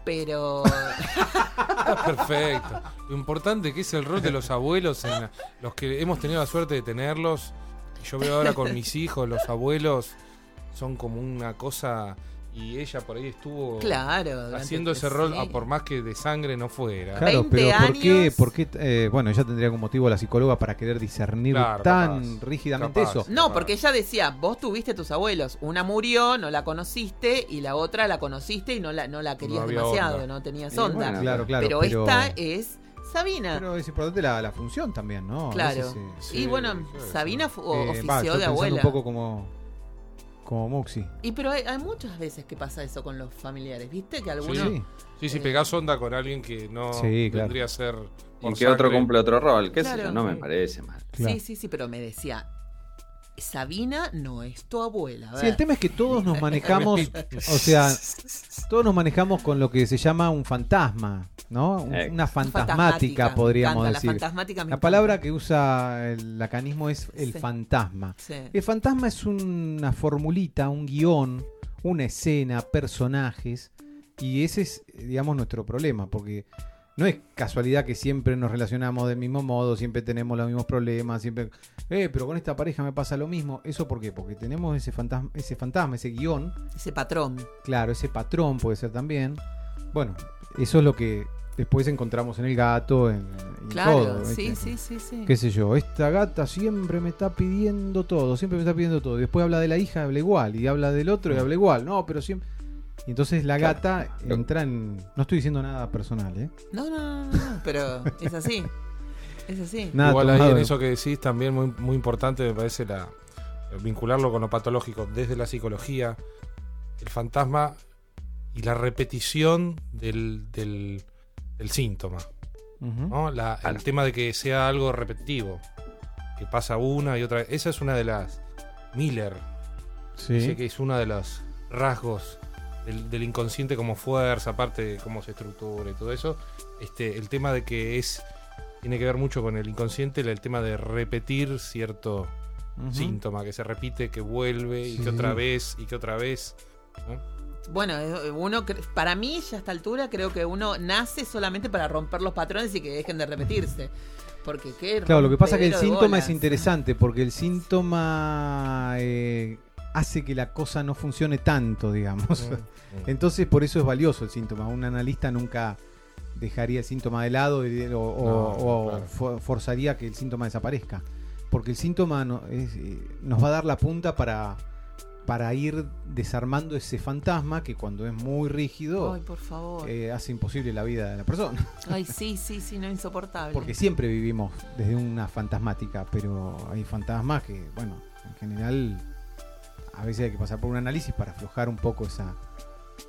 Pero [LAUGHS] perfecto. Lo importante que es el rol de los abuelos, en la- los que hemos tenido la suerte de tenerlos. Yo veo ahora con mis hijos, los abuelos son como una cosa y ella por ahí estuvo claro. haciendo ese rol, sí. a por más que de sangre no fuera. Claro, 20 pero ¿por qué? ¿Por qué eh, bueno, ella tendría algún motivo la psicóloga para querer discernir Claro, tan capaz, rígidamente capaz. eso. No, porque ella decía, vos tuviste tus abuelos, una murió, no la conociste, y la otra la conociste y no la, no la querías No demasiado, onda. no tenías Y onda. bueno, Claro, claro. pero, esta es Sabina. pero es importante la, la función también, ¿no? Claro. veces, eh, Sí, y bueno, sí, sí. Sabina eh, ofició va, de abuela. un poco como, como Muxi. Y pero hay, hay muchas veces que pasa eso con los familiares, ¿viste? Que algunos... Sí. Sí, sí, pegás onda con alguien que no Sí, claro. tendría ser. Y que otro sangre. cumple otro rol. ¿Qué sé Claro. yo? No me parece mal. Claro. Sí, sí, sí, pero me decía, Sabina no es tu abuela. Sí, el tema es que todos nos [LAUGHS] manejamos, o sea, todos nos manejamos con lo que se llama un fantasma, ¿no? Eh. Una fantasmática, podríamos encanta, decir. La fantasmática La palabra que usa el lacanismo es el Sí. fantasma. Sí. El fantasma es una formulita, un guion, una escena, personajes Y ese es, digamos, nuestro problema, porque no es casualidad que siempre nos relacionamos del mismo modo, siempre tenemos los mismos problemas, siempre, eh, pero con esta pareja me pasa lo mismo. ¿Eso por qué? Porque tenemos ese fantasma, ese fantasma, ese guion, Ese patrón. claro, ese patrón puede ser también. Bueno, eso es lo que después encontramos en el gato, en, en Claro, todo. sí, sí, sí, sí. qué sé yo, esta gata siempre me está pidiendo todo, siempre me está pidiendo todo. Y después habla de la hija, habla igual, y habla del otro y habla igual. No, pero siempre... Y entonces la Claro. gata entra en... No estoy diciendo nada personal, ¿eh? No, no, no, no, no, pero es así. Es así. Nada Igual ahí tomado en de- eso que decís también muy, muy importante me parece la vincularlo con lo patológico desde la psicología, el fantasma y la repetición del, del, del síntoma. ¿no? La- Claro. El tema de que sea algo repetitivo, que pasa una y otra vez. Esa es una de las. Miller, Sí. dice que es uno de los rasgos del, del inconsciente como fuerza, aparte de cómo se estructura y todo eso. Este, el tema de que es. Tiene que ver mucho con el inconsciente, el tema de repetir cierto síntoma, que se repite, que vuelve, y que otra vez, y que otra vez. ¿no? Bueno, eh, uno para mí ya a esta altura creo que uno nace solamente para romper los patrones y que dejen de repetirse. Porque qué Claro, lo que pasa es que el síntoma es interesante porque el síntoma eh, hace que la cosa no funcione tanto, digamos. Entonces, por eso es valioso el síntoma. Un analista nunca dejaría el síntoma de lado y- o, o- No, o claro. fo- forzaría que el síntoma desaparezca. Porque el síntoma no- es, eh, nos va a dar la punta para, para ir desarmando ese fantasma que cuando es muy rígido Ay, por favor. eh, hace imposible la vida de la persona. [LAUGHS] Ay, sí, sí, sí, no insoportable. Porque siempre vivimos desde una fantasmática, pero hay fantasmas que, bueno, en general a veces hay que pasar por un análisis para aflojar un poco esa,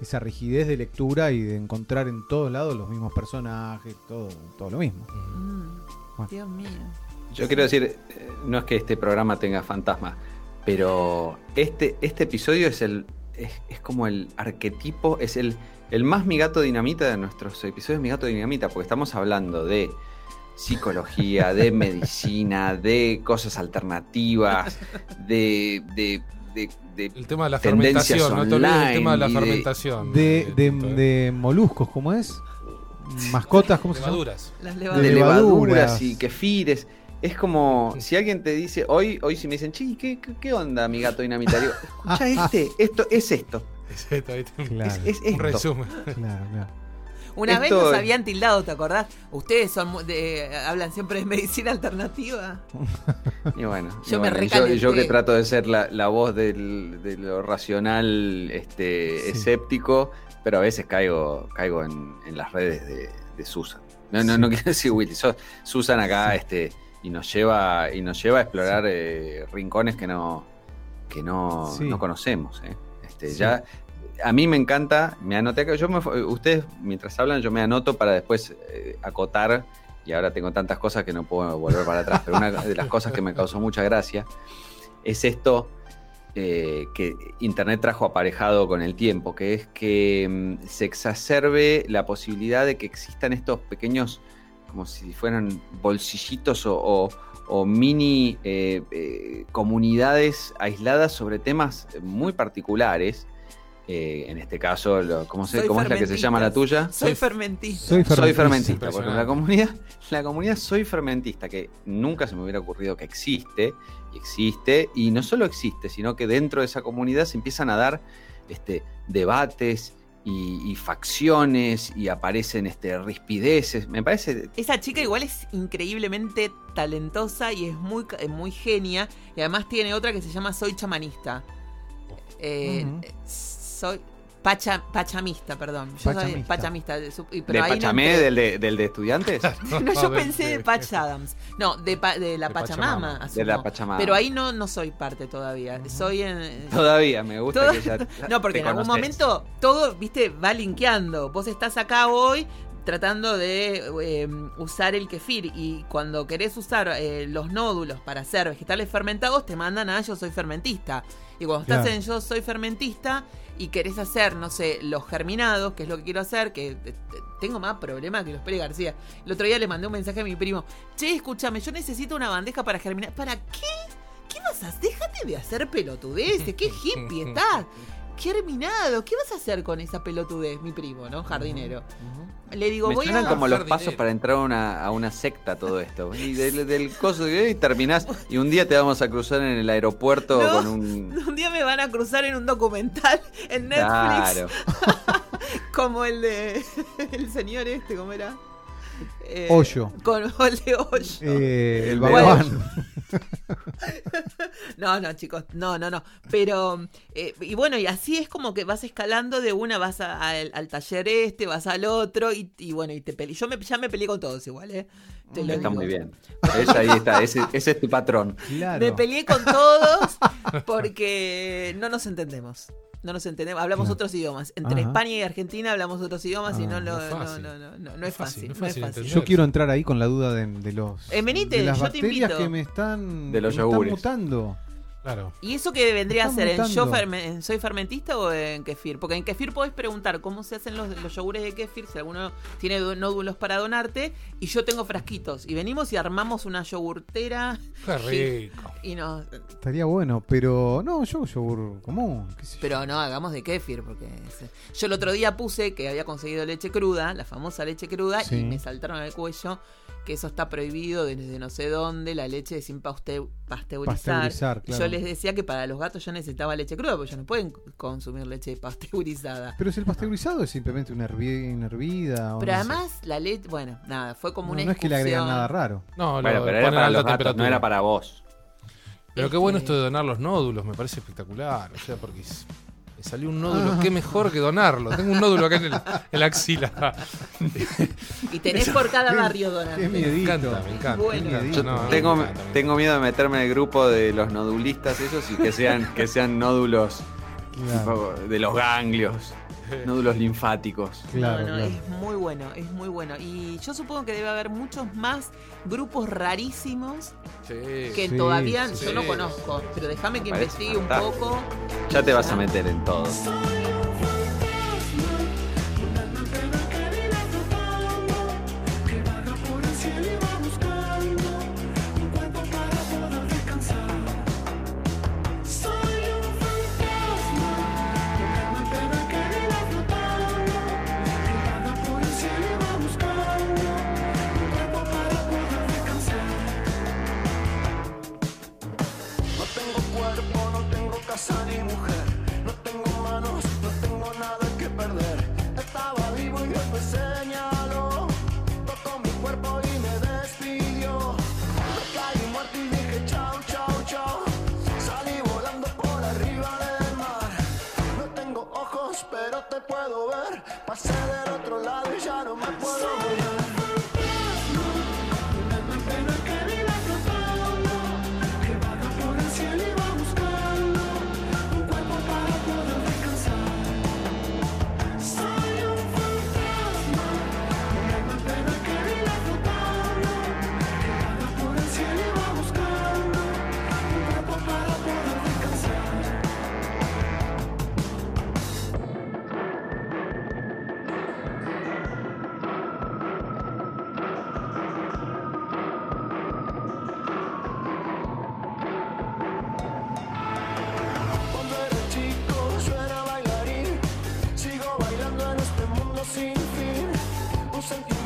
esa rigidez de lectura y de encontrar en todos lados los mismos personajes, todo, todo lo mismo. Mm, Bueno. Dios mío. Yo quiero decir, eh, no es que este programa tenga fantasma, pero este, este episodio es el es, es como el arquetipo, es el, el más mi gato dinamita de nuestros episodios mi gato dinamita, porque estamos hablando de psicología, de medicina, de cosas alternativas, de, de, de- de- El tema de la Tendencias fermentación, no te olvides del tema de la fermentación. De, eh, de, moluscos, ¿cómo es? Mascotas, ¿cómo se llama? Levaduras. Las de levaduras. de levaduras levaduras. y kefires. Es como si alguien te dice, hoy, hoy si me dicen, che, ¿qué, onda mi gato dinamita? Digo, [LAUGHS] escucha este, esto es esto. Es esto, ¿viste? Claro, Es, es Un resumen. claro, claro. Una vez nos habían tildado, ¿te acordás? Ustedes son mu- de- hablan siempre de medicina alternativa. Y bueno, [LAUGHS] y Yo me bueno, yo, yo que trato de ser la, la voz del- de lo racional este, Sí. escéptico, pero a veces caigo, caigo en, en las redes de, de Susan. No, no, Sí. no quiero decir Willy, so- Susan acá este, y nos lleva, y nos lleva a explorar eh, rincones que no, que no, Sí. no conocemos. eh. Este, Sí. ya, a mí me encanta, me anoté acá, yo me, ustedes mientras hablan yo me anoto para después eh, acotar y ahora tengo tantas cosas que no puedo volver para atrás, pero una de las cosas que me causó mucha gracia es esto eh, que Internet trajo aparejado con el tiempo, que es que mm, se exacerbe la posibilidad de que existan estos pequeños, como si fueran bolsillitos o, mini eh, comunidades aisladas sobre temas muy particulares. Eh, en este caso, lo- ¿cómo, se- Soy ¿cómo es la que se llama la tuya? Soy Soy- fermentista. Soy fermentista. fermentista, porque la comunidad, la comunidad soy fermentista, que nunca se me hubiera ocurrido que existe, y existe, y no solo existe, sino que dentro de esa comunidad se empiezan a dar este, debates y, y facciones, y aparecen este, rispideces. Me parece Esa chica igual es increíblemente talentosa y es muy, ca- muy genia. Y además tiene otra que se llama Soy chamanista. Eh. Soy pacha, pachamista, perdón. Yo soy Pachamista. pachamista. de su- y- de pero ahí no Pachamé, del, de, del de estudiantes. [LAUGHS] No, yo pensé de Patch Adams. No, de, pa- de la De Pachamama. Pachamama. De la. Pachamama. Pero ahí no, no soy parte todavía. Soy en. Todavía me gusta Todo- que ya. [LAUGHS] No, porque te en algún conoces. momento todo, viste, va linkeando. Vos estás acá hoy tratando de eh, usar el kefir y cuando querés usar eh, los nódulos para hacer vegetales fermentados te mandan a yo soy fermentista. Y cuando estás Claro. en yo soy fermentista y querés hacer, no sé, los germinados, que es lo que quiero hacer, que tengo más problemas que los Pérez García. El otro día le mandé un mensaje a mi primo, che, escúchame, yo necesito una bandeja para germinar. ¿Para qué? ¿Qué vas a hacer? Déjate de hacer pelotudeces, qué hippie estás. Germinado. ¿Qué vas a hacer con esa pelotudez, mi primo, ¿no? Jardinero. Le digo, Me voy suenan a... como los Jardinero. pasos para entrar a una, a una secta todo esto. Y del, del coso de y terminás y un día te vamos a cruzar en el aeropuerto No. con un... Un día me van a cruzar en un documental en Netflix Claro. [LAUGHS] como el de el señor este, ¿cómo era? Eh, Hoyo. Con el de Hoyo. Eh, el. [LAUGHS] No, no, chicos, no, no, no. Pero, eh, y bueno, y así es como que vas escalando de una, vas a- al, al taller este, vas al otro, y, y bueno, y te peleé. Yo me, ya me peleé con todos igual, ¿eh? Te lo Está digo. muy bien. Es, ahí está, ese, ese es tu patrón. Claro. Me peleé con todos porque no nos entendemos. No nos entendemos, hablamos Claro. otros idiomas. Entre Ajá. España y Argentina hablamos otros idiomas y Ah, no, lo- no es no, fácil. no, no, es fácil. No es fácil. Yo quiero entrar ahí con la duda de, de los. Eh, venite, de las yo te bacterias invito. que me están. De los me están mutando. Claro. ¿Y eso qué vendría a ser? ¿En yo ferme- soy fermentista o en kefir? Porque en kefir podés preguntar cómo se hacen los, los yogures de kefir, si alguno tiene nódulos para donarte, y yo tengo frasquitos. Y venimos y armamos una yogurtera Qué rico. y nos... Estaría bueno, pero no, yo yogur común. qué sé yo. Pero no, hagamos de kefir, porque... Yo el otro día puse que había conseguido leche cruda, la famosa leche cruda, Sí. y me saltaron al cuello que eso está prohibido desde no sé dónde, la leche sin pasteurizar. Pasteurizar, Y claro. Yo les decía que para los gatos yo necesitaba leche cruda, porque ellos no pueden consumir leche pasteurizada. Pero si el pasteurizado es simplemente una, hervi- una hervida. o Pero no sé. además la leche, bueno, nada, fue como No, una no es que le agregan nada raro. No, Bueno, lo pero era para los gatos, temperatura. no era para vos. Pero qué bueno Este- esto de donar los nódulos, me parece espectacular. O sea, porque me salió un nódulo, Ah. qué mejor que donarlo. Tengo un nódulo acá en, el, en la axila. Y tenés por cada barrio donante. Qué Me encanta, me encanta. Bueno. me encanta. Yo No, Tengo, me encanta, me tengo miedo de meterme en el grupo de los nodulistas esos y que sean, que sean nódulos Claro, de los ganglios, [LAUGHS] nódulos linfáticos. claro, no, no, claro. es muy bueno, es muy bueno. Y yo supongo que debe haber muchos más grupos rarísimos Sí. que Sí, todavía sí. yo no conozco. Pero déjame que investigue un poco. Ya te vas a meter en todo. Puedo ver. Pasé del otro lado y ya no me puedo mover. Un sentimiento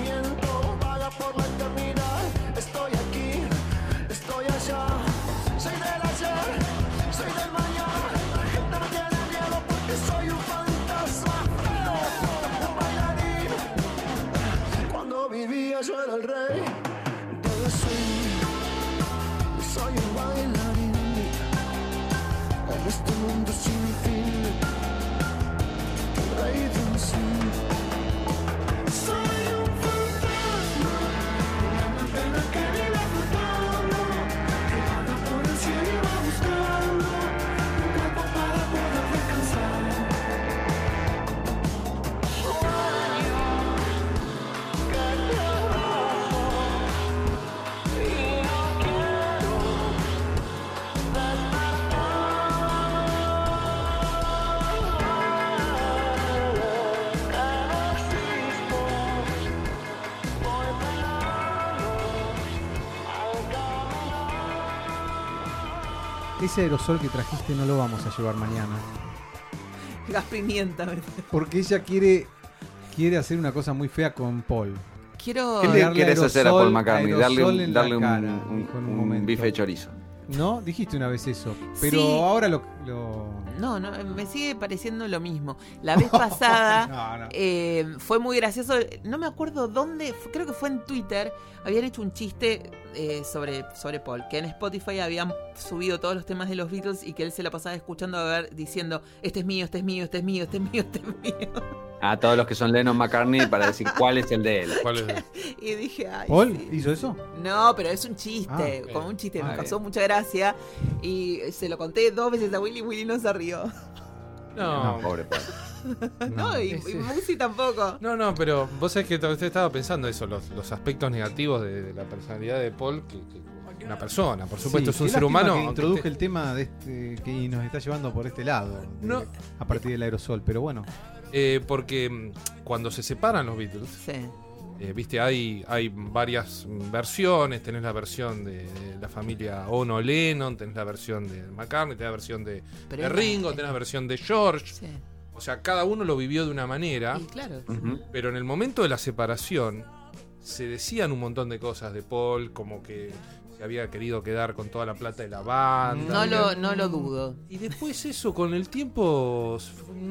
Ese aerosol que trajiste no lo vamos a llevar mañana. gas pimienta. Porque ella quiere, quiere hacer una cosa muy fea con Paul. Quiero. ¿Qué le querés hacer a Paul McCartney? Darle un, darle un, cara, un- dijo en un un momento. bife de chorizo. ¿No? Dijiste una vez eso. Pero Sí. ahora lo, lo- No, no, me sigue pareciendo lo mismo. La vez [LAUGHS] pasada No, no. eh, fue muy gracioso. No me acuerdo dónde, creo que fue en Twitter. Habían hecho un chiste eh, sobre, sobre Paul, que en Spotify habían subido todos los temas de los Beatles y que él se la pasaba escuchando a ver, diciendo, este es mío, este es mío, este es mío, este es mío, este es mío. A todos los que son Lennon McCartney para decir cuál es el de él. ¿Cuál es? [LAUGHS] Y dije, ay. ¿Paul sí. hizo eso? No, pero es un chiste, Ah, como un chiste, Ah, me bien. causó mucha gracia y se lo conté dos veces a Willy, Willy no se rió. No, No, pobre Paul. [LAUGHS] No, y, y. Musi tampoco. No, no, pero vos sabés que usted estaba pensando eso, los, los aspectos negativos de, de la personalidad de Paul, que, que una persona, por supuesto, Sí, es un ser humano. que esté- el tema de este, que nos está llevando por este lado. de- No. A partir del aerosol. Pero bueno. eh, porque mm, cuando se separan los Beatles, Sí. Eh, viste, hay, hay varias versiones, tenés la versión de, de la familia Ono Lennon, tenés la versión de McCartney, tenés la versión de, Ringo, tenés la versión de George. Sí. O sea, cada uno lo vivió de una manera. Y claro. Pero en el momento de la separación se decían un montón de cosas de Paul, como que se había querido quedar con toda la plata de la banda. No lo, no lo dudo. Y después eso, con el tiempo,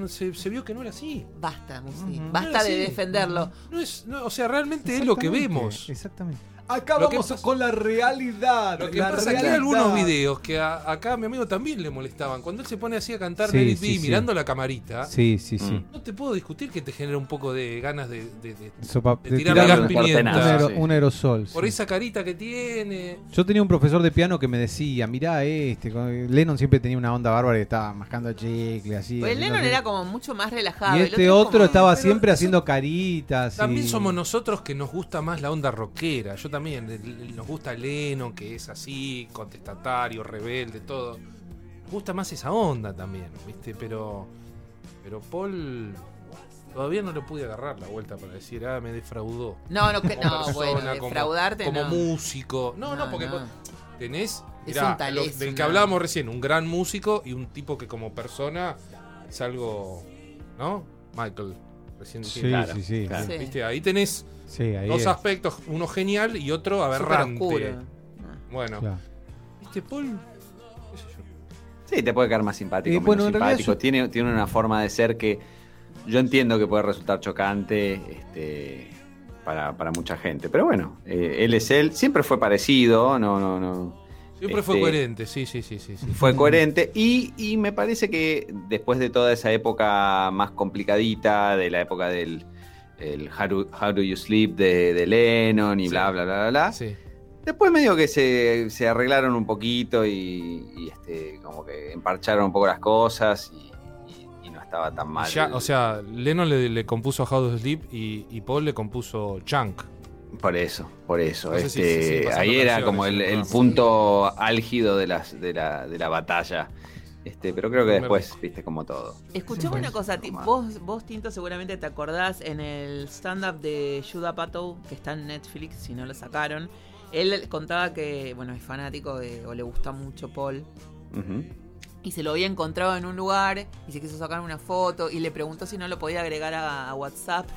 se, se vio que no era así. Basta, Musi. Ujú. Basta No, de sí. defenderlo. No es, no, o sea, realmente es lo que vemos. Exactamente. Acá Lo vamos pasa- con la realidad. Lo que la pasa que hay algunos videos que a- acá a mi amigo también le molestaban. Cuando él se pone así a cantar Sí, Let It sí, Be sí. mirando la camarita, Sí, sí, sí. No te puedo discutir que te genera un poco de ganas de, de- de- Sopa- de de tirarle tirar gas un pimienta. aerosol. Por sí. esa carita que tiene. Yo tenía un profesor de piano que me decía, mirá este, Lennon siempre tenía una onda bárbara y estaba mascando chicle, así. Pues Lennon así. era como mucho más relajado. Y este es otro como- estaba siempre eso- haciendo caritas. También y- somos nosotros que nos gusta más la onda rockera. Yo también, nos gusta Lennon, que es así, contestatario, rebelde, todo. Nos gusta más esa onda también, ¿viste? Pero, pero Paul todavía no le pude agarrar la vuelta para decir, ah, me defraudó. No, no, que, no persona, bueno, defraudarte como no. músico. No, no, No, porque no. tenés Es un lo- del que hablábamos recién, un gran músico y un tipo que como persona es algo, ¿no? Michael, recién Sí. Claro, sí, sí, claro. sí. Ahí tenés Sí, ahí dos es. aspectos, uno genial y otro aberrante. Bueno, Claro. ¿viste, Paul? Sí, te puede caer más simpático, Eh, menos bueno, simpático. yo- Tiene, tiene una forma de ser que yo entiendo que puede resultar chocante este, para, para mucha gente. Pero bueno, eh, él es él. Siempre fue parecido, no, no, no. Siempre fue Este, coherente, sí, sí, sí, sí. sí. Fue coherente y, y me parece que después de toda esa época más complicadita, de la época del el How, Do, How Do You Sleep de, de Lennon y Sí. bla, bla, bla, bla, bla, Sí. Después medio que se, se arreglaron un poquito y, y, este, como que emparcharon un poco las cosas y, no estaba tan mal. Ya, o sea, Lennon le, le compuso How to Sleep y, y Paul le compuso Chunk. Por eso, por eso. No sé si- este, si- si pasando ahí era como el, punto álgido de, las, de, la, de la batalla. Este, pero creo que después, viste, como todo. Escuchame una cosa, vos, vos Tinto seguramente te acordás en el stand-up de Judah Pato, que está en Netflix, si no lo sacaron, él contaba que, bueno, es fanático de, o le gusta mucho Paul, Ujú. y se lo había encontrado en un lugar, y se quiso sacar una foto, y le preguntó si no lo podía agregar a, a WhatsApp.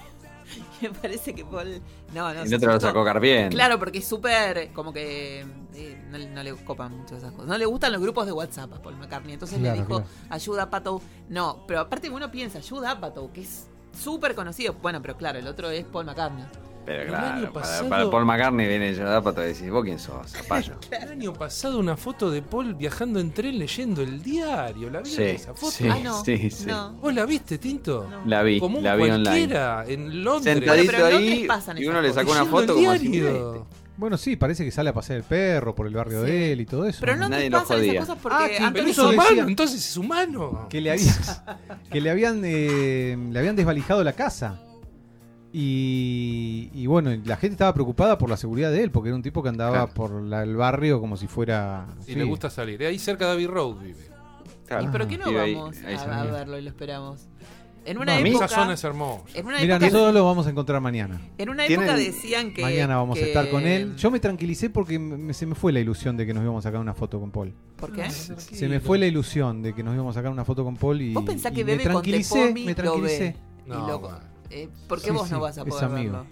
[LAUGHS] Me parece que Paul... No, no, Y se no te lo sacó Carbién. Claro, porque es súper, como que eh, no, no le copan mucho esas cosas. No le gustan los grupos de WhatsApp a Paul McCartney. Entonces Claro, le dijo, claro. ayuda a Pato. No, pero aparte uno piensa, ayuda a Pato, que es súper conocido. Bueno, pero claro, el otro es Paul McCartney. Pero El claro, año para, pasado- para Paul McCartney viene yo da para decir, ¿vos quién sos? [LAUGHS] Zapallo. El año pasado una foto de Paul viajando en tren leyendo el diario. ¿La viste Sí, esa foto? sí, ah, no. sí, sí. No. ¿Vos la viste, Tinto? No. La vi, Como un la vi online. cualquiera, en Londres. Sentadito Pero Londres ahí pasan y uno le sacó una foto el como diario. Bueno, sí, parece que sale a pasear el perro por el barrio Sí. de él y todo eso. Pero no Nadie te lo pasan jodía. esas cosas porque Ah, Pero es humano, decía- entonces es humano. que le habían [LAUGHS] que le habían eh, le habían desvalijado la casa y, y bueno la gente estaba preocupada por la seguridad de él porque era un tipo que andaba Claro. por la- el barrio como si fuera Y sí. le gusta salir. Ahí cerca de Abbey Road vive. Claro. ¿Y pero qué no ahí- vamos ahí a, verlo y lo esperamos? En una No, época. Esa zona es hermosa. En una Mira, época, nosotros lo vamos a encontrar mañana. en una época decían que. mañana vamos que- a estar con él. Yo me tranquilicé porque me- se me fue la ilusión de que nos íbamos a sacar una foto con Paul. ¿Por qué? Se me fue la ilusión de que nos íbamos a sacar una foto con Paul y, Vos pensás y que me Bebe con tranquilicé, me tranquilicé. No, Y lo- bueno. Eh, ¿Por qué Sí, vos sí, no vas a es poder amigo. verlo?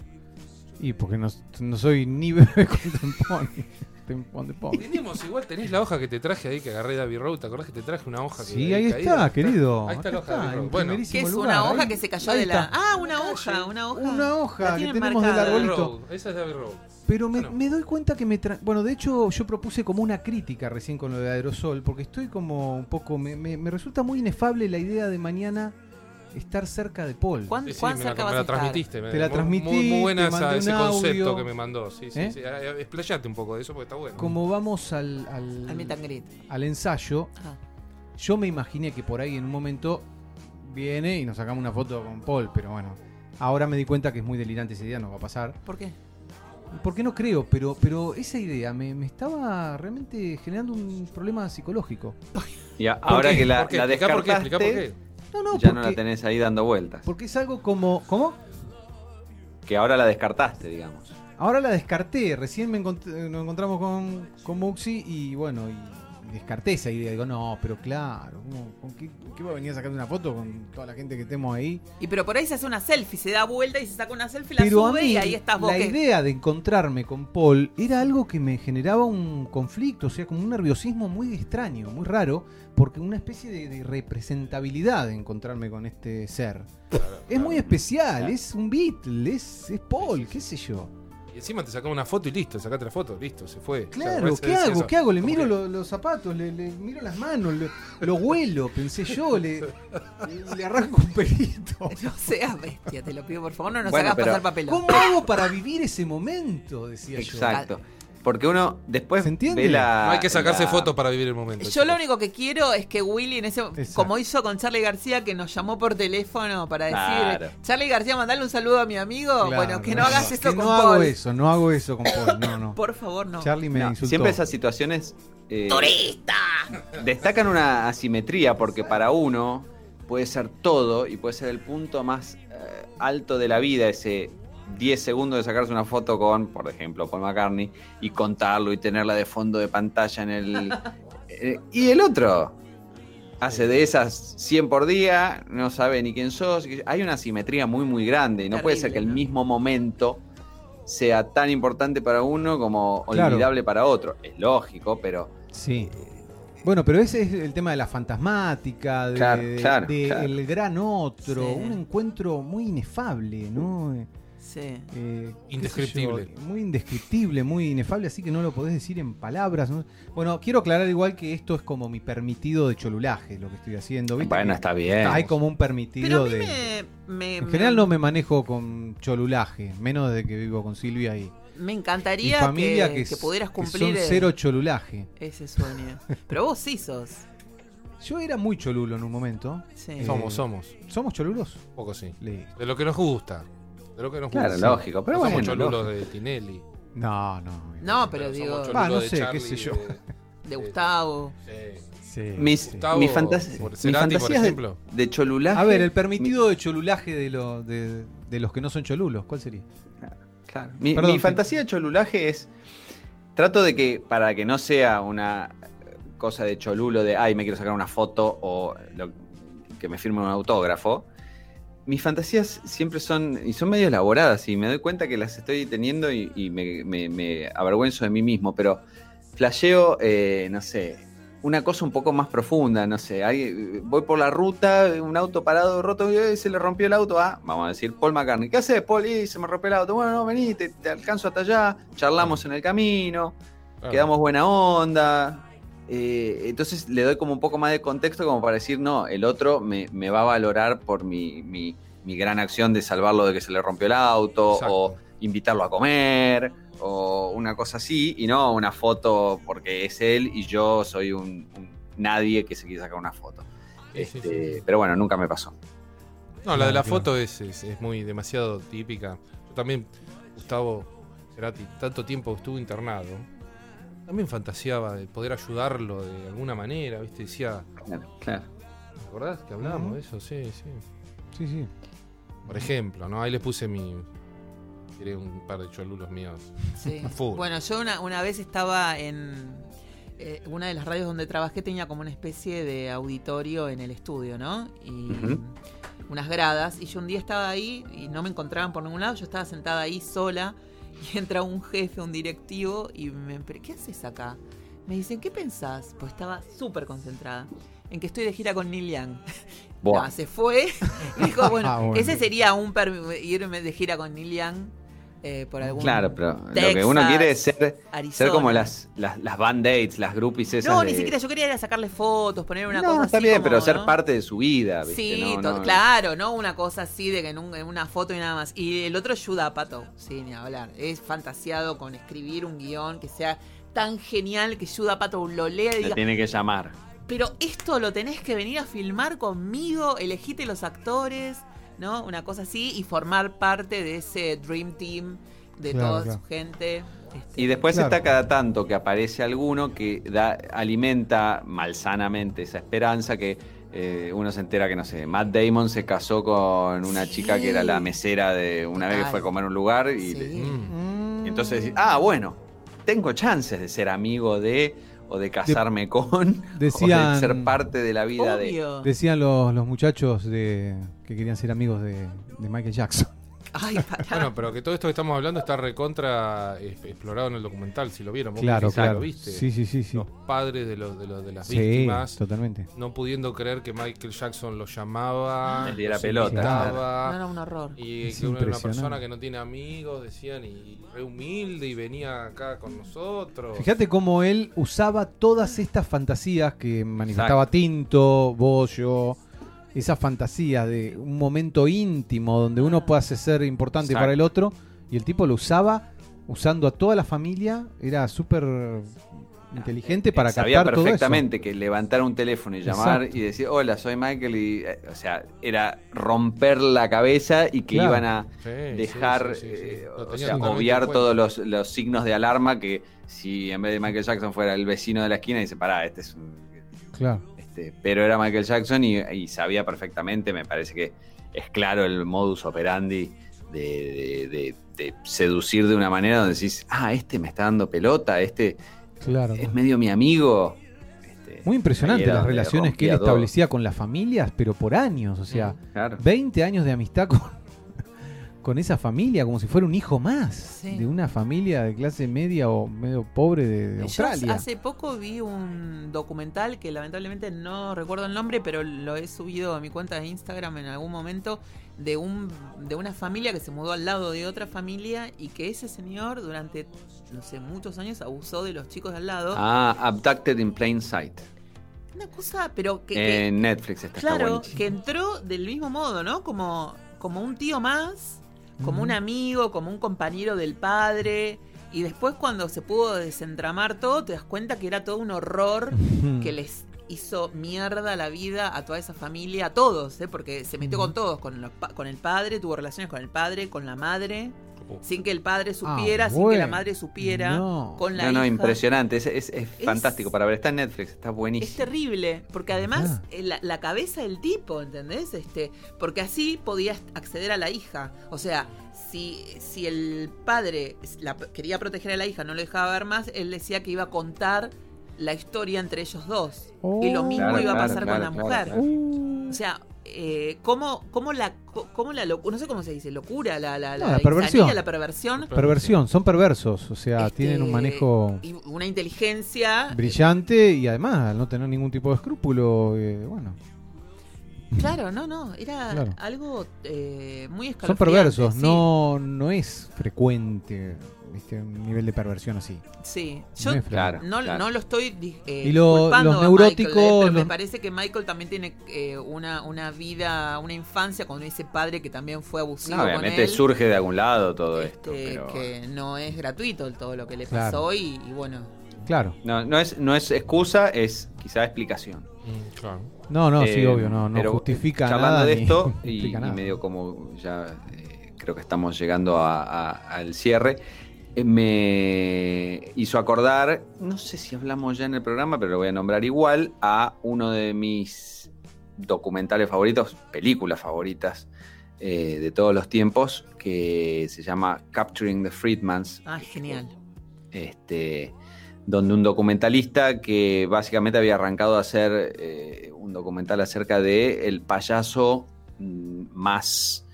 Y porque no, no soy ni [LAUGHS] Bebe con Temponi. Tempón de Paul. Tenemos, igual tenés la hoja que te traje ahí que agarré de Abbey Road. ¿Te acordás que te traje una hoja que Sí, ahí caída? está, querido. Ahí está la Acá hoja de Abbey en Road. Bueno, primerísimo ¿Qué es lugar, una hoja ahí- que se cayó ahí de la. está. Ah, una hoja, una hoja. Una hoja La que tenemos del marcada. Abbey arbolito. Road, Esa es de Abbey Road. Pero me, Bueno. me doy cuenta que me... tra- Bueno, de hecho yo propuse como una crítica recién con lo de aerosol, porque estoy como un poco... Me, me- me resulta muy inefable la idea de mañana estar cerca de Paul. ¿Cuán, Sí, sí, cuán me la, cerca me vas la a estar? transmitiste. me- Te la muy- transmití, Muy, muy buena esa- ese concepto audio. que me mandó. Sí, sí, ¿Eh? sí. Ah, ah, Explayate un poco de eso porque está bueno. Como vamos al, al, Al al ensayo, Ah. yo me imaginé que por ahí en un momento viene y nos sacamos una foto con Paul, pero bueno, ahora me di cuenta que es muy delirante esa idea, no va a pasar. ¿Por qué? Porque no creo, pero, pero esa idea me, me estaba realmente generando un problema psicológico. Y a- ¿Por ahora qué? que la, ¿Por qué? la Explica por qué, por descartaste, qué. No, no, ya porque, no la tenés ahí dando vueltas. porque es algo como... ¿Cómo? Que ahora la descartaste, digamos. Ahora la descarté, recién me encont- nos encontramos con, con Muxi y bueno, y descarté esa idea. Digo, no, pero claro, ¿cómo- ¿con qué, qué va a venir a una foto con toda la gente que tenemos ahí? Y pero por ahí se hace una selfie, se da vuelta y se saca una selfie, la Pero a sube mí, y ahí estás vos. la que- idea de encontrarme con Paul era algo que me generaba un conflicto, o sea, como un nerviosismo muy extraño, muy raro, porque una especie de, de representabilidad de encontrarme con este ser. Es muy especial, es un Beatle, es, es Paul, qué sé yo. Y encima te sacamos una foto y listo, sacaste la foto, listo, se fue. Claro, O sea, ¿qué hago? eso. ¿Qué hago? Le miro los zapatos, le, le miro las manos, le- lo huelo, pensé yo, le, le arranco un pelito. [LAUGHS] No seas bestia, te lo pido por favor, no nos Bueno, hagas pero- pasar papelón. ¿Cómo hago para vivir ese momento? Decía yo. Exacto. Porque uno después ¿Se entiende? ve la. No hay que sacarse la- fotos para vivir el momento. Yo lo único que quiero es que Willy en ese Exacto. como hizo con Charlie García que nos llamó por teléfono para decir, Claro. Charlie García, mandale un saludo a mi amigo. Claro, bueno, que no hagas eso que con no hago eso, no hago eso con Paul, no, no. [LAUGHS] Por favor, no. Charlie me No, insultó. siempre esas situaciones. eh, ¡Turista! destacan una asimetría porque para uno puede ser todo y puede ser el punto más eh, alto de la vida, ese 10 segundos de sacarse una foto con, por ejemplo, Paul McCartney y contarlo y tenerla de fondo de pantalla en el... [LAUGHS] eh, y el otro hace de esas 100 por día, no sabe ni quién sos. Hay una asimetría muy, muy grande y no puede ser que el mismo momento sea tan importante para uno como Claro. olvidable para otro. Es lógico, pero... Sí. Bueno, pero ese es el tema de la fantasmática, de, Claro, claro, de claro. el gran otro, Sí. un encuentro muy inefable, ¿no? Sí. eh, Indescriptible. yo, muy indescriptible, muy inefable, así que no lo podés decir en palabras. ¿no? Bueno, quiero aclarar igual que esto es como mi permitido de cholulaje, lo que estoy haciendo. ¿viste? Bueno, está bien. Hay como un Pero a permitido mí de... me, me, En me- general no me manejo con cholulaje, menos desde que vivo con Silvia y me encantaría familia que, que, que es- pudieras que cumplir son cero cholulaje. ese sueño. Pero vos sí sos. [LAUGHS] Yo era muy cholulo en un momento. Sí. Eh, Somos, somos. ¿Somos cholulos? Un poco sí. Listo. De lo que nos gusta. De lo que nos Claro, lógico, pero No somos bueno, cholulos lógico. de Tinelli. No, no. No, pero digo, Ah, no de sé, qué sé yo. de- de Gustavo. Sí. Sí, Mis, sí. Gustavo, mis fantas- mis fantasías de, ejemplo. de cholulaje. A ver, el permitido de cholulaje de, lo- de, de los que no son cholulos, ¿cuál sería? Claro. Mi, Perdón, mi sí. fantasía de cholulaje es. Trato de que, para que no sea una cosa de cholulo de, ay, me quiero sacar una foto o lo- que me firme un autógrafo. Mis fantasías siempre son, y son medio elaboradas, y me doy cuenta que las estoy teniendo y, y me, me- me avergüenzo de mí mismo, pero flasheo, eh, no sé, una cosa un poco más profunda, no sé, hay- voy por la ruta, un auto parado roto, y se le rompió el auto a, vamos a decir, Paul McCartney. ¿Qué haces, Paul? Y se me rompió el auto. Bueno, no, vení, te, te alcanzo hasta allá, charlamos en el camino, quedamos buena onda. Eh, entonces le doy como un poco más de contexto como para decir, no, el otro me, me va a valorar por mi, mi- mi gran acción de salvarlo de que se le rompió el auto Exacto. o invitarlo a comer o una cosa así y no una foto porque es él y yo soy un, un nadie que se quiere sacar una foto. Sí, sí, Este, sí. Pero bueno, nunca me pasó. No, la de la foto es, es, es muy demasiado típica. Yo también, Gustavo Cerati, tanto tiempo estuvo internado. También fantaseaba de poder ayudarlo de alguna manera, ¿viste? Decía, Claro, claro. ¿te acordás que hablábamos de eso? Sí, sí. Sí, sí. Por ejemplo, ¿no? Ahí les puse mi. Tiré un par de cholulos míos. Sí. [LAUGHS] Bueno, yo una, una vez estaba en eh, una de las radios donde trabajé, tenía como una especie de auditorio en el estudio, ¿no? Y unas gradas. Y yo un día estaba ahí y no me encontraban por ningún lado. Yo estaba sentada ahí sola y [LAUGHS] entra un jefe, un directivo y me... "¿Pero ¿Qué haces acá? Me dicen, ¿qué pensás? Pues estaba súper concentrada. En que estoy de gira con Neil Young. Buah. [LAUGHS] No, se fue. [LAUGHS] Dijo, bueno, Ah, bueno. ese sería un irme de gira con Neil Young eh, por algún Claro, pero lo que uno quiere es ser, ser como las, las, las band-aids, las groupies esas. No, de- ni siquiera yo quería ir a sacarle fotos, poner una no, cosa está así bien, como, pero ser parte de su vida, ¿viste? Sí, No, claro, ¿no? Una cosa así de que en, un- en una foto y nada más. Y el otro es Pato, sí, ni hablar. Es fantasiado con escribir un guion que sea tan genial que Pato lo lea y Le diga, tiene que llamar. pero esto lo tenés que venir a filmar conmigo, elegite los actores, ¿no? Una cosa así y formar parte de ese Dream Team de Claro, toda claro. su gente. Este, Y después Claro. está cada tanto que aparece alguno que da, alimenta malsanamente esa esperanza que eh, uno se entera que, no sé, Matt Damon se casó con una Sí. chica que era la mesera de una vez que fue a comer a un lugar y, Sí. le- Mm. y entonces ah, bueno, tengo chances de ser amigo de o de casarme [LAUGHS] con decían- o de ser parte de la vida de... Decían los, los muchachos de que querían ser amigos de, de Michael Jackson. Ay, pará. Bueno, pero que todo esto que estamos hablando está recontra eh, explorado en el documental, si lo vieron. Vos Claro, quizás claro. lo viste. Sí, sí, sí, sí. Los padres de, los, de, los, de las Sí, víctimas totalmente. no pudiendo creer que Michael Jackson los llamaba, diera los pelota. invitaba, No, era un horror. y Es que uno era una impresionante. persona que no tiene amigos, decían, y re humilde y venía acá con nosotros. Fíjate cómo él usaba todas estas fantasías que manifestaba Tinto, Bollo, esas fantasías de un momento íntimo donde uno puede ser importante Exacto. para el otro, y el tipo lo usaba usando a toda la familia, era súper inteligente para Sabía captar todo eso. perfectamente que levantar un teléfono y llamar Exacto. y decir, hola, soy Michael, y, eh, o sea, era romper la cabeza y que Claro. iban a Sí, dejar, sí, sí, sí, sí. eh, Lo o sea, obviar todos los, los signos de alarma que si en vez de Michael Jackson fuera el vecino de la esquina, dice, pará, este es un... Claro. Este", pero era Michael Jackson y, y sabía perfectamente, me parece que es claro el modus operandi de, de- de- de seducir de una manera donde decís, ah, este me está dando pelota, este Claro. es medio mi amigo. Este, Muy impresionante las relaciones que él todo. establecía con las familias, pero por años, o sea, Claro. 20 años de amistad con, con esa familia, como si fuera un hijo más Sí. de una familia de clase media o medio pobre de, de Yo Australia. hace poco vi un documental que lamentablemente no recuerdo el nombre, pero lo he subido a mi cuenta de Instagram en algún momento de un de una familia que se mudó al lado de otra familia y que ese señor durante no sé muchos años abusó de los chicos de al lado. Ah, Abducted in Plain Sight. Una cosa, pero que, que- En Netflix está, claro, que entró del mismo modo, ¿no? Como como un tío más, como un amigo, como un compañero del padre. Y después cuando se pudo desentramar todo, te das cuenta que era todo un horror que les hizo mierda la vida a toda esa familia, a todos, ¿eh? porque se metió con todos, con, los con el padre, tuvo relaciones con el padre, con la madre, sin que el padre supiera, sin que la madre supiera, No. con la No, no, hija. impresionante. Es, es- es fantástico para ver. Está en Netflix, está Es buenísimo. terrible, porque además Ah. eh, la, la cabeza del tipo, ¿entendés? Este, porque así podía acceder a la hija. O sea, si, si el padre la- quería proteger a la hija, no lo dejaba ver más, él decía que iba a contar la historia entre ellos dos. y lo Oh. mismo Claro, iba a pasar claro, con la mujer. claro. O sea, eh, ¿cómo, cómo la, cómo la no sé cómo se dice, locura, la, la, No, la perversión. insanía, la perversión, perversión, son perversos, o sea, este, tienen un manejo y una inteligencia, brillante y además al no tener ningún tipo de escrúpulo, eh, bueno, claro, no, no, era Claro. algo eh, muy son escalofriante. perversos, sí, no no es frecuente este un nivel de perversión así. Sí, No yo frecuente. Claro. no, no lo estoy eh, Y lo- culpando los a neuróticos, Michael, eh, pero me los- parece que Michael también tiene eh, una, una vida, una infancia con ese padre que también fue abusivo No, con obviamente él. surge de algún lado todo esto. este, Pero... que no es gratuito todo lo que le Claro. pasó y, y bueno, Claro. No, no, es, no es excusa, es quizá explicación. Mm, claro. No, no, sí, Eh, obvio, no, no pero justifica charlando nada. de esto [LAUGHS] y, y medio como ya eh, creo que estamos llegando a- a- al cierre eh, me hizo acordar no sé si hablamos ya en el programa pero lo voy a nombrar igual a uno de mis documentales favoritos, películas favoritas eh, de todos los tiempos, que se llama Capturing the Freedmans. Ah, genial. Este, donde un documentalista que básicamente había arrancado a hacer eh, un documental acerca de el payaso mm, más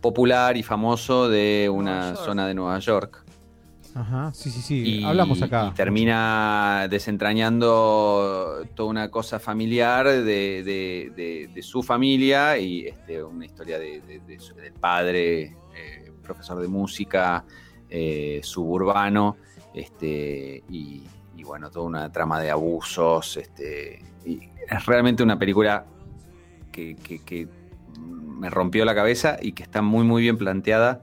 popular y famoso de una zona de Nueva York. Ajá, sí, sí, sí. Y, Hablamos acá. y termina desentrañando toda una cosa familiar de, de- de- de su familia y este, una historia del padre, eh, profesor de música, eh, suburbano, este, y, y bueno, toda una trama de abusos. Este, y es realmente una película que, que- que me rompió la cabeza y que está muy, muy bien planteada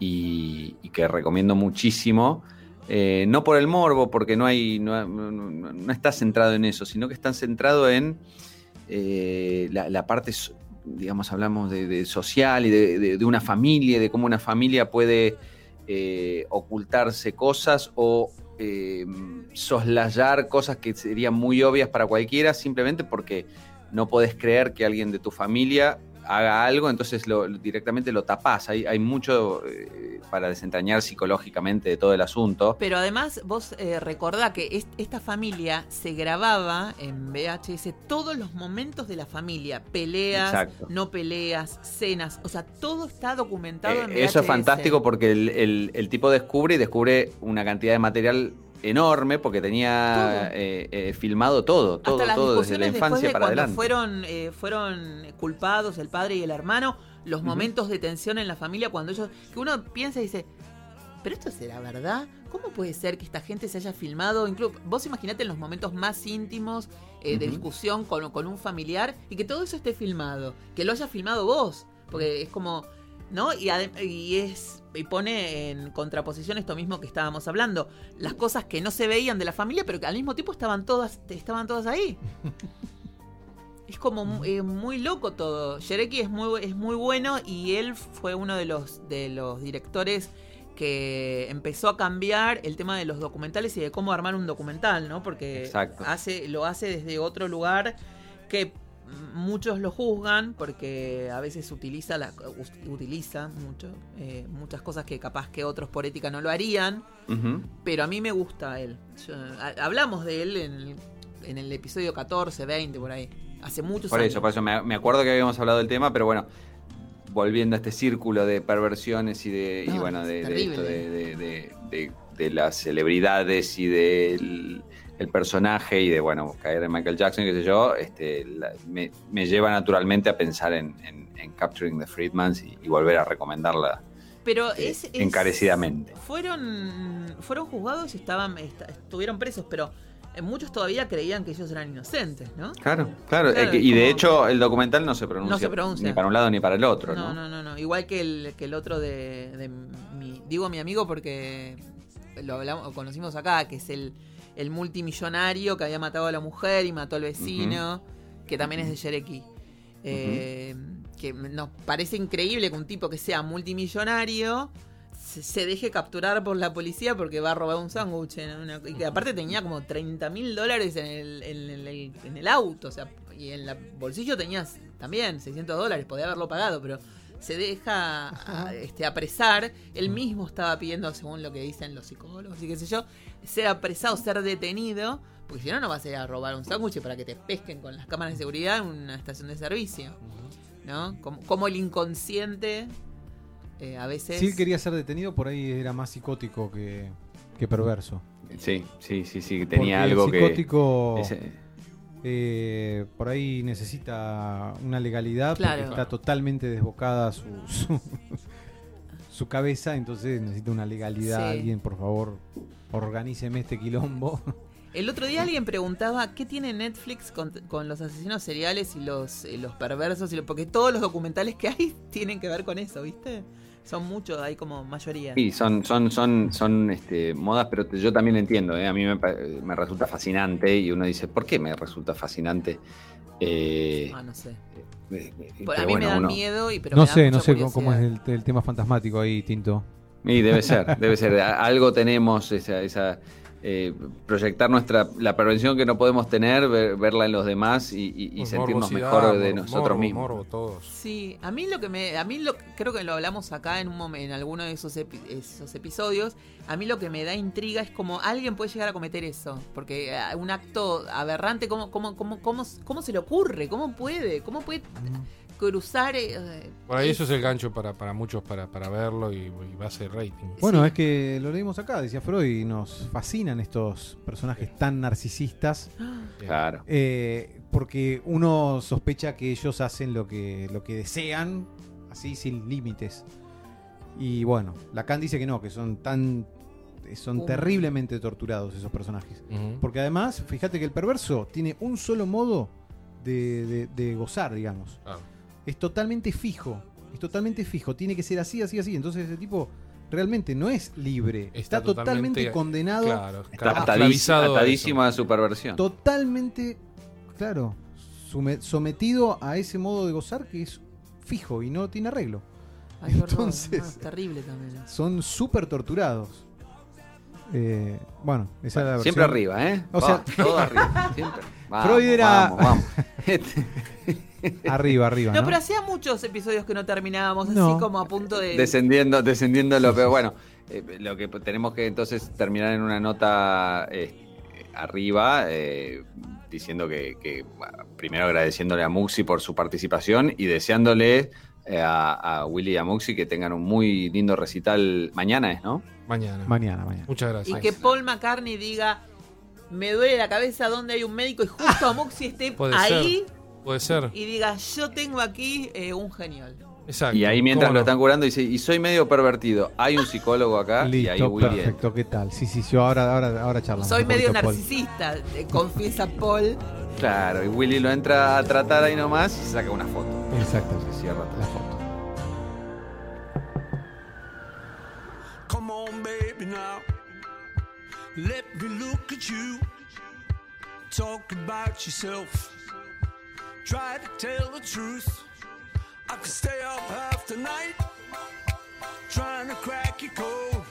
y, que recomiendo muchísimo. Eh, no por el morbo, porque no hay. No, no- está centrado en eso, sino que está centrado en eh, la, parte, digamos, hablamos de, social y de, de- una familia, de cómo una familia puede eh, ocultarse cosas o eh, soslayar cosas que serían muy obvias para cualquiera, simplemente porque no podés creer que alguien de tu familia haga algo, entonces lo, directamente lo tapás. Hay, hay mucho eh, para desentrañar psicológicamente de todo el asunto. Pero además, vos eh, recordá que est- esta familia se grababa en VHS todos los momentos de la familia: peleas, Exacto. no peleas, cenas. O sea, todo está documentado Eh, en VHS. eso es fantástico porque el, el- el tipo descubre y descubre una cantidad de material enorme porque tenía eh, eh, filmado todo, todo, Hasta las todo desde la infancia de para cuando adelante. fueron eh, fueron culpados el padre y el hermano, los momentos de tensión en la familia cuando ellos que uno piensa y dice, pero esto será verdad. ¿Cómo puede ser que esta gente se haya filmado? Incluso vos imaginate en los momentos más íntimos eh, de discusión con, con un familiar y que todo eso esté filmado, que lo haya filmado vos, porque es como ¿no? Y, y es y pone en contraposición esto mismo que estábamos hablando, las cosas que no se veían de la familia, pero que al mismo tiempo estaban todas estaban todas ahí. [LAUGHS] Es como eh, muy loco todo. Shereki es muy, es muy bueno y él fue uno de los, de los directores que empezó a cambiar el tema de los documentales y de cómo armar un documental, ¿no? Porque Exacto. hace, lo hace desde otro lugar que muchos lo juzgan porque a veces utiliza la, utiliza mucho eh, muchas cosas que capaz que otros por ética no lo harían pero a mí me gusta él. Yo- hablamos de él en el, en el episodio 14 20 por ahí hace muchos Por años. eso, por eso me, me acuerdo que habíamos hablado del tema, pero bueno, volviendo a este círculo de perversiones y de, y No, bueno, de, de esto de, de- de- de- de las celebridades y del el personaje y de, bueno, caer en Michael Jackson, qué sé yo, este, la- me, me lleva naturalmente a pensar en, en- en Capturing the Freedmans y, y volver a recomendarla pero eh, es, es- encarecidamente. fueron fueron juzgados y estaban est- estuvieron presos pero eh, muchos todavía creían que ellos eran inocentes no Claro, claro. Y de hecho el documental no se pronuncia, No se pronuncia. ni para un lado ni para el otro, No, ¿no? no, no, no. Igual que el, que el otro de, de mi. Digo mi amigo porque lo hablamos, lo conocimos acá, que es el, el multimillonario que había matado a la mujer y mató al vecino, que también es de Shereki. Eh, Que nos parece increíble que un tipo que sea multimillonario se, deje capturar por la policía porque va a robar un sándwich. una- Y que aparte tenía como 30 mil dólares en el, en, el, en el auto. O sea, y en el bolsillo tenías también 600 dólares, podía haberlo pagado, pero se deja a- este, apresar. Él mismo estaba pidiendo, según lo que dicen los psicólogos y qué sé yo, ser apresado, ser detenido. Porque si no, no vas a ir a robar un sándwich para que te pesquen con las cámaras de seguridad en una estación de servicio. ¿No? Como, como el inconsciente eh, a veces. Si él quería ser detenido, por ahí era más psicótico que, que perverso. Sí, sí, sí, sí, tenía Porque algo el que... psicótico eh, por ahí necesita una legalidad Claro. porque está totalmente desbocada su, su, [LAUGHS] su cabeza, entonces necesita una legalidad. Sí. Alguien, por favor, organíceme este quilombo. [LAUGHS] El otro día alguien preguntaba qué tiene Netflix con, con los asesinos seriales y los, eh, los perversos, y lo- porque todos los documentales que hay [LAUGHS] tienen que ver con eso, ¿viste? Son muchos, hay como mayoría. Sí, son, son, son, son este, modas, pero te- yo también lo entiendo. ¿eh? A mí me, me resulta fascinante y uno dice, ¿por qué me resulta fascinante? Eh, Ah, no sé. eh, eh, Por- a mí bueno, me da uno- miedo y pero no me da sé, mucha no sé cómo, cómo es el, el tema fantasmático ahí, Tinto. Y debe ser, debe ser. [LAUGHS] Algo tenemos, esa, esa, eh, proyectar nuestra la prevención que no podemos tener, ver- verla en los demás y, y- y sentirnos mejor de mor- nosotros morbo, mismos. morbo, todos. Sí, a mí lo que me, a mí lo, creo que lo hablamos acá en un momen- en alguno de esos, epi- esos episodios. A mí lo que me da intriga es como alguien puede llegar a cometer eso, porque eh, un acto aberrante, ¿cómo, cómo, cómo, cómo, cómo se le ocurre? ¿Cómo puede? ¿Cómo puede cruzar? eh, Por ahí eso es el gancho para, para muchos para, para verlo y, y va a ser rating. Bueno, Sí. es que lo leímos acá, decía Freud, y nos fascinan estos personajes tan narcisistas. [GASPS] Claro. eh, porque uno sospecha que ellos hacen lo que, lo que desean, así sin límites. Y bueno, Lacan dice que no, que son tan. Son terriblemente torturados esos personajes. Porque además, fíjate que el perverso tiene un solo modo de, de- de gozar, digamos. Claro. Es totalmente fijo. Es totalmente fijo. Tiene que ser así, así, así. Entonces ese tipo realmente no es libre. Está, Está totalmente, totalmente- condenado. Claro, Está esclavizado a a su perversión. Totalmente, claro, sometido a ese modo de gozar que es fijo y no tiene arreglo. ay, Entonces- no, es terrible también. Son súper torturados. Eh, bueno, esa era la Siempre versión- arriba, ¿eh? O sea- todo arriba. [LAUGHS] Siempre. Vamos, Freud era- Vamos, vamos. [LAUGHS] [LAUGHS] Arriba, arriba. No, ¿no? pero hacía muchos episodios que no terminábamos No. así como a punto de. descendiendo, descendiendo lo peor. Bueno, eh, lo que tenemos que entonces terminar en una nota eh, arriba, eh, diciendo que, que, primero agradeciéndole a Muxi por su participación y deseándole eh, a, a Willy y a Muxi que tengan un muy lindo recital mañana, ¿es, ¿no? Mañana. Mañana, mañana. Muchas Y gracias. que Paul McCartney diga, me duele la cabeza donde hay un médico y justo [LAUGHS] a Moxie esté Puede ahí Puede ser. y diga, yo tengo aquí eh, un genial. Exacto. Y ahí mientras ¿Cómo lo no? están curando dice, y soy medio pervertido, hay un psicólogo acá y ahí Listo, Willy perfecto. ¿Qué tal? Sí, sí, sí. Ahora, ahora, ahora charlamos. Soy medio poquito, narcisista, eh, confiesa Paul. Claro, y Willy lo entra a tratar ahí nomás y se saca una foto. Exacto. Se cierra. La foto. Come on, baby, now. Let me look at you. Talk about yourself. Try to tell the truth. I could stay up half the night. Trying to crack your code.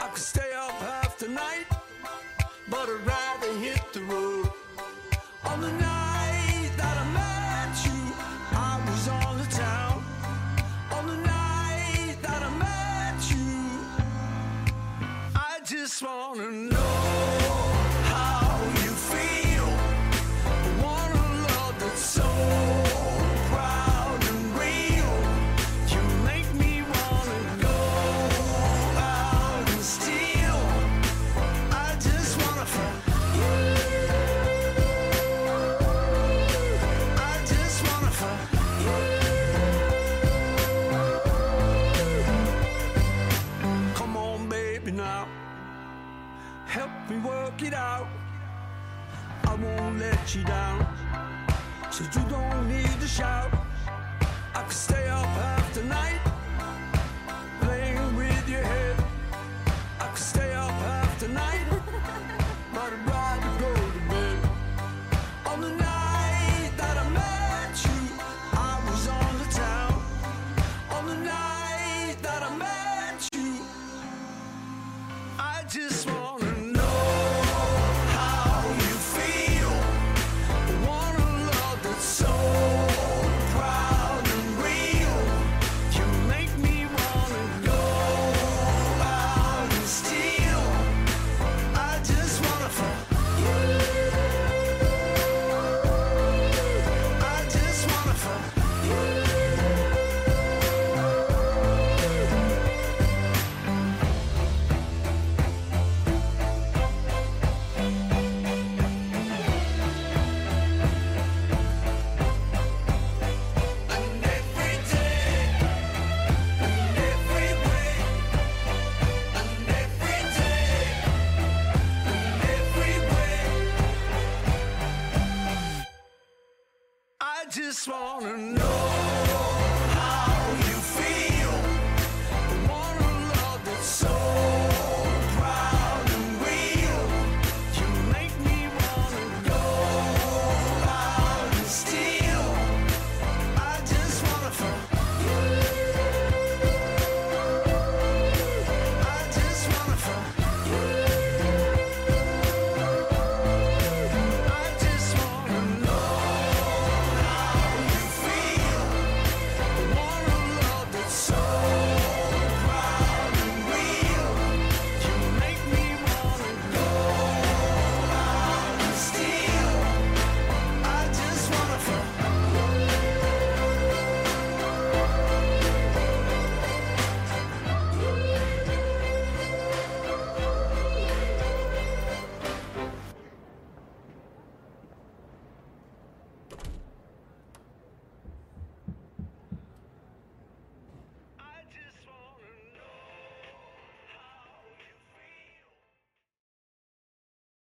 I could stay up half the night. But I'd rather hit the road. On the night that I met you, I was on the town. On the night that I met you, I just wanna know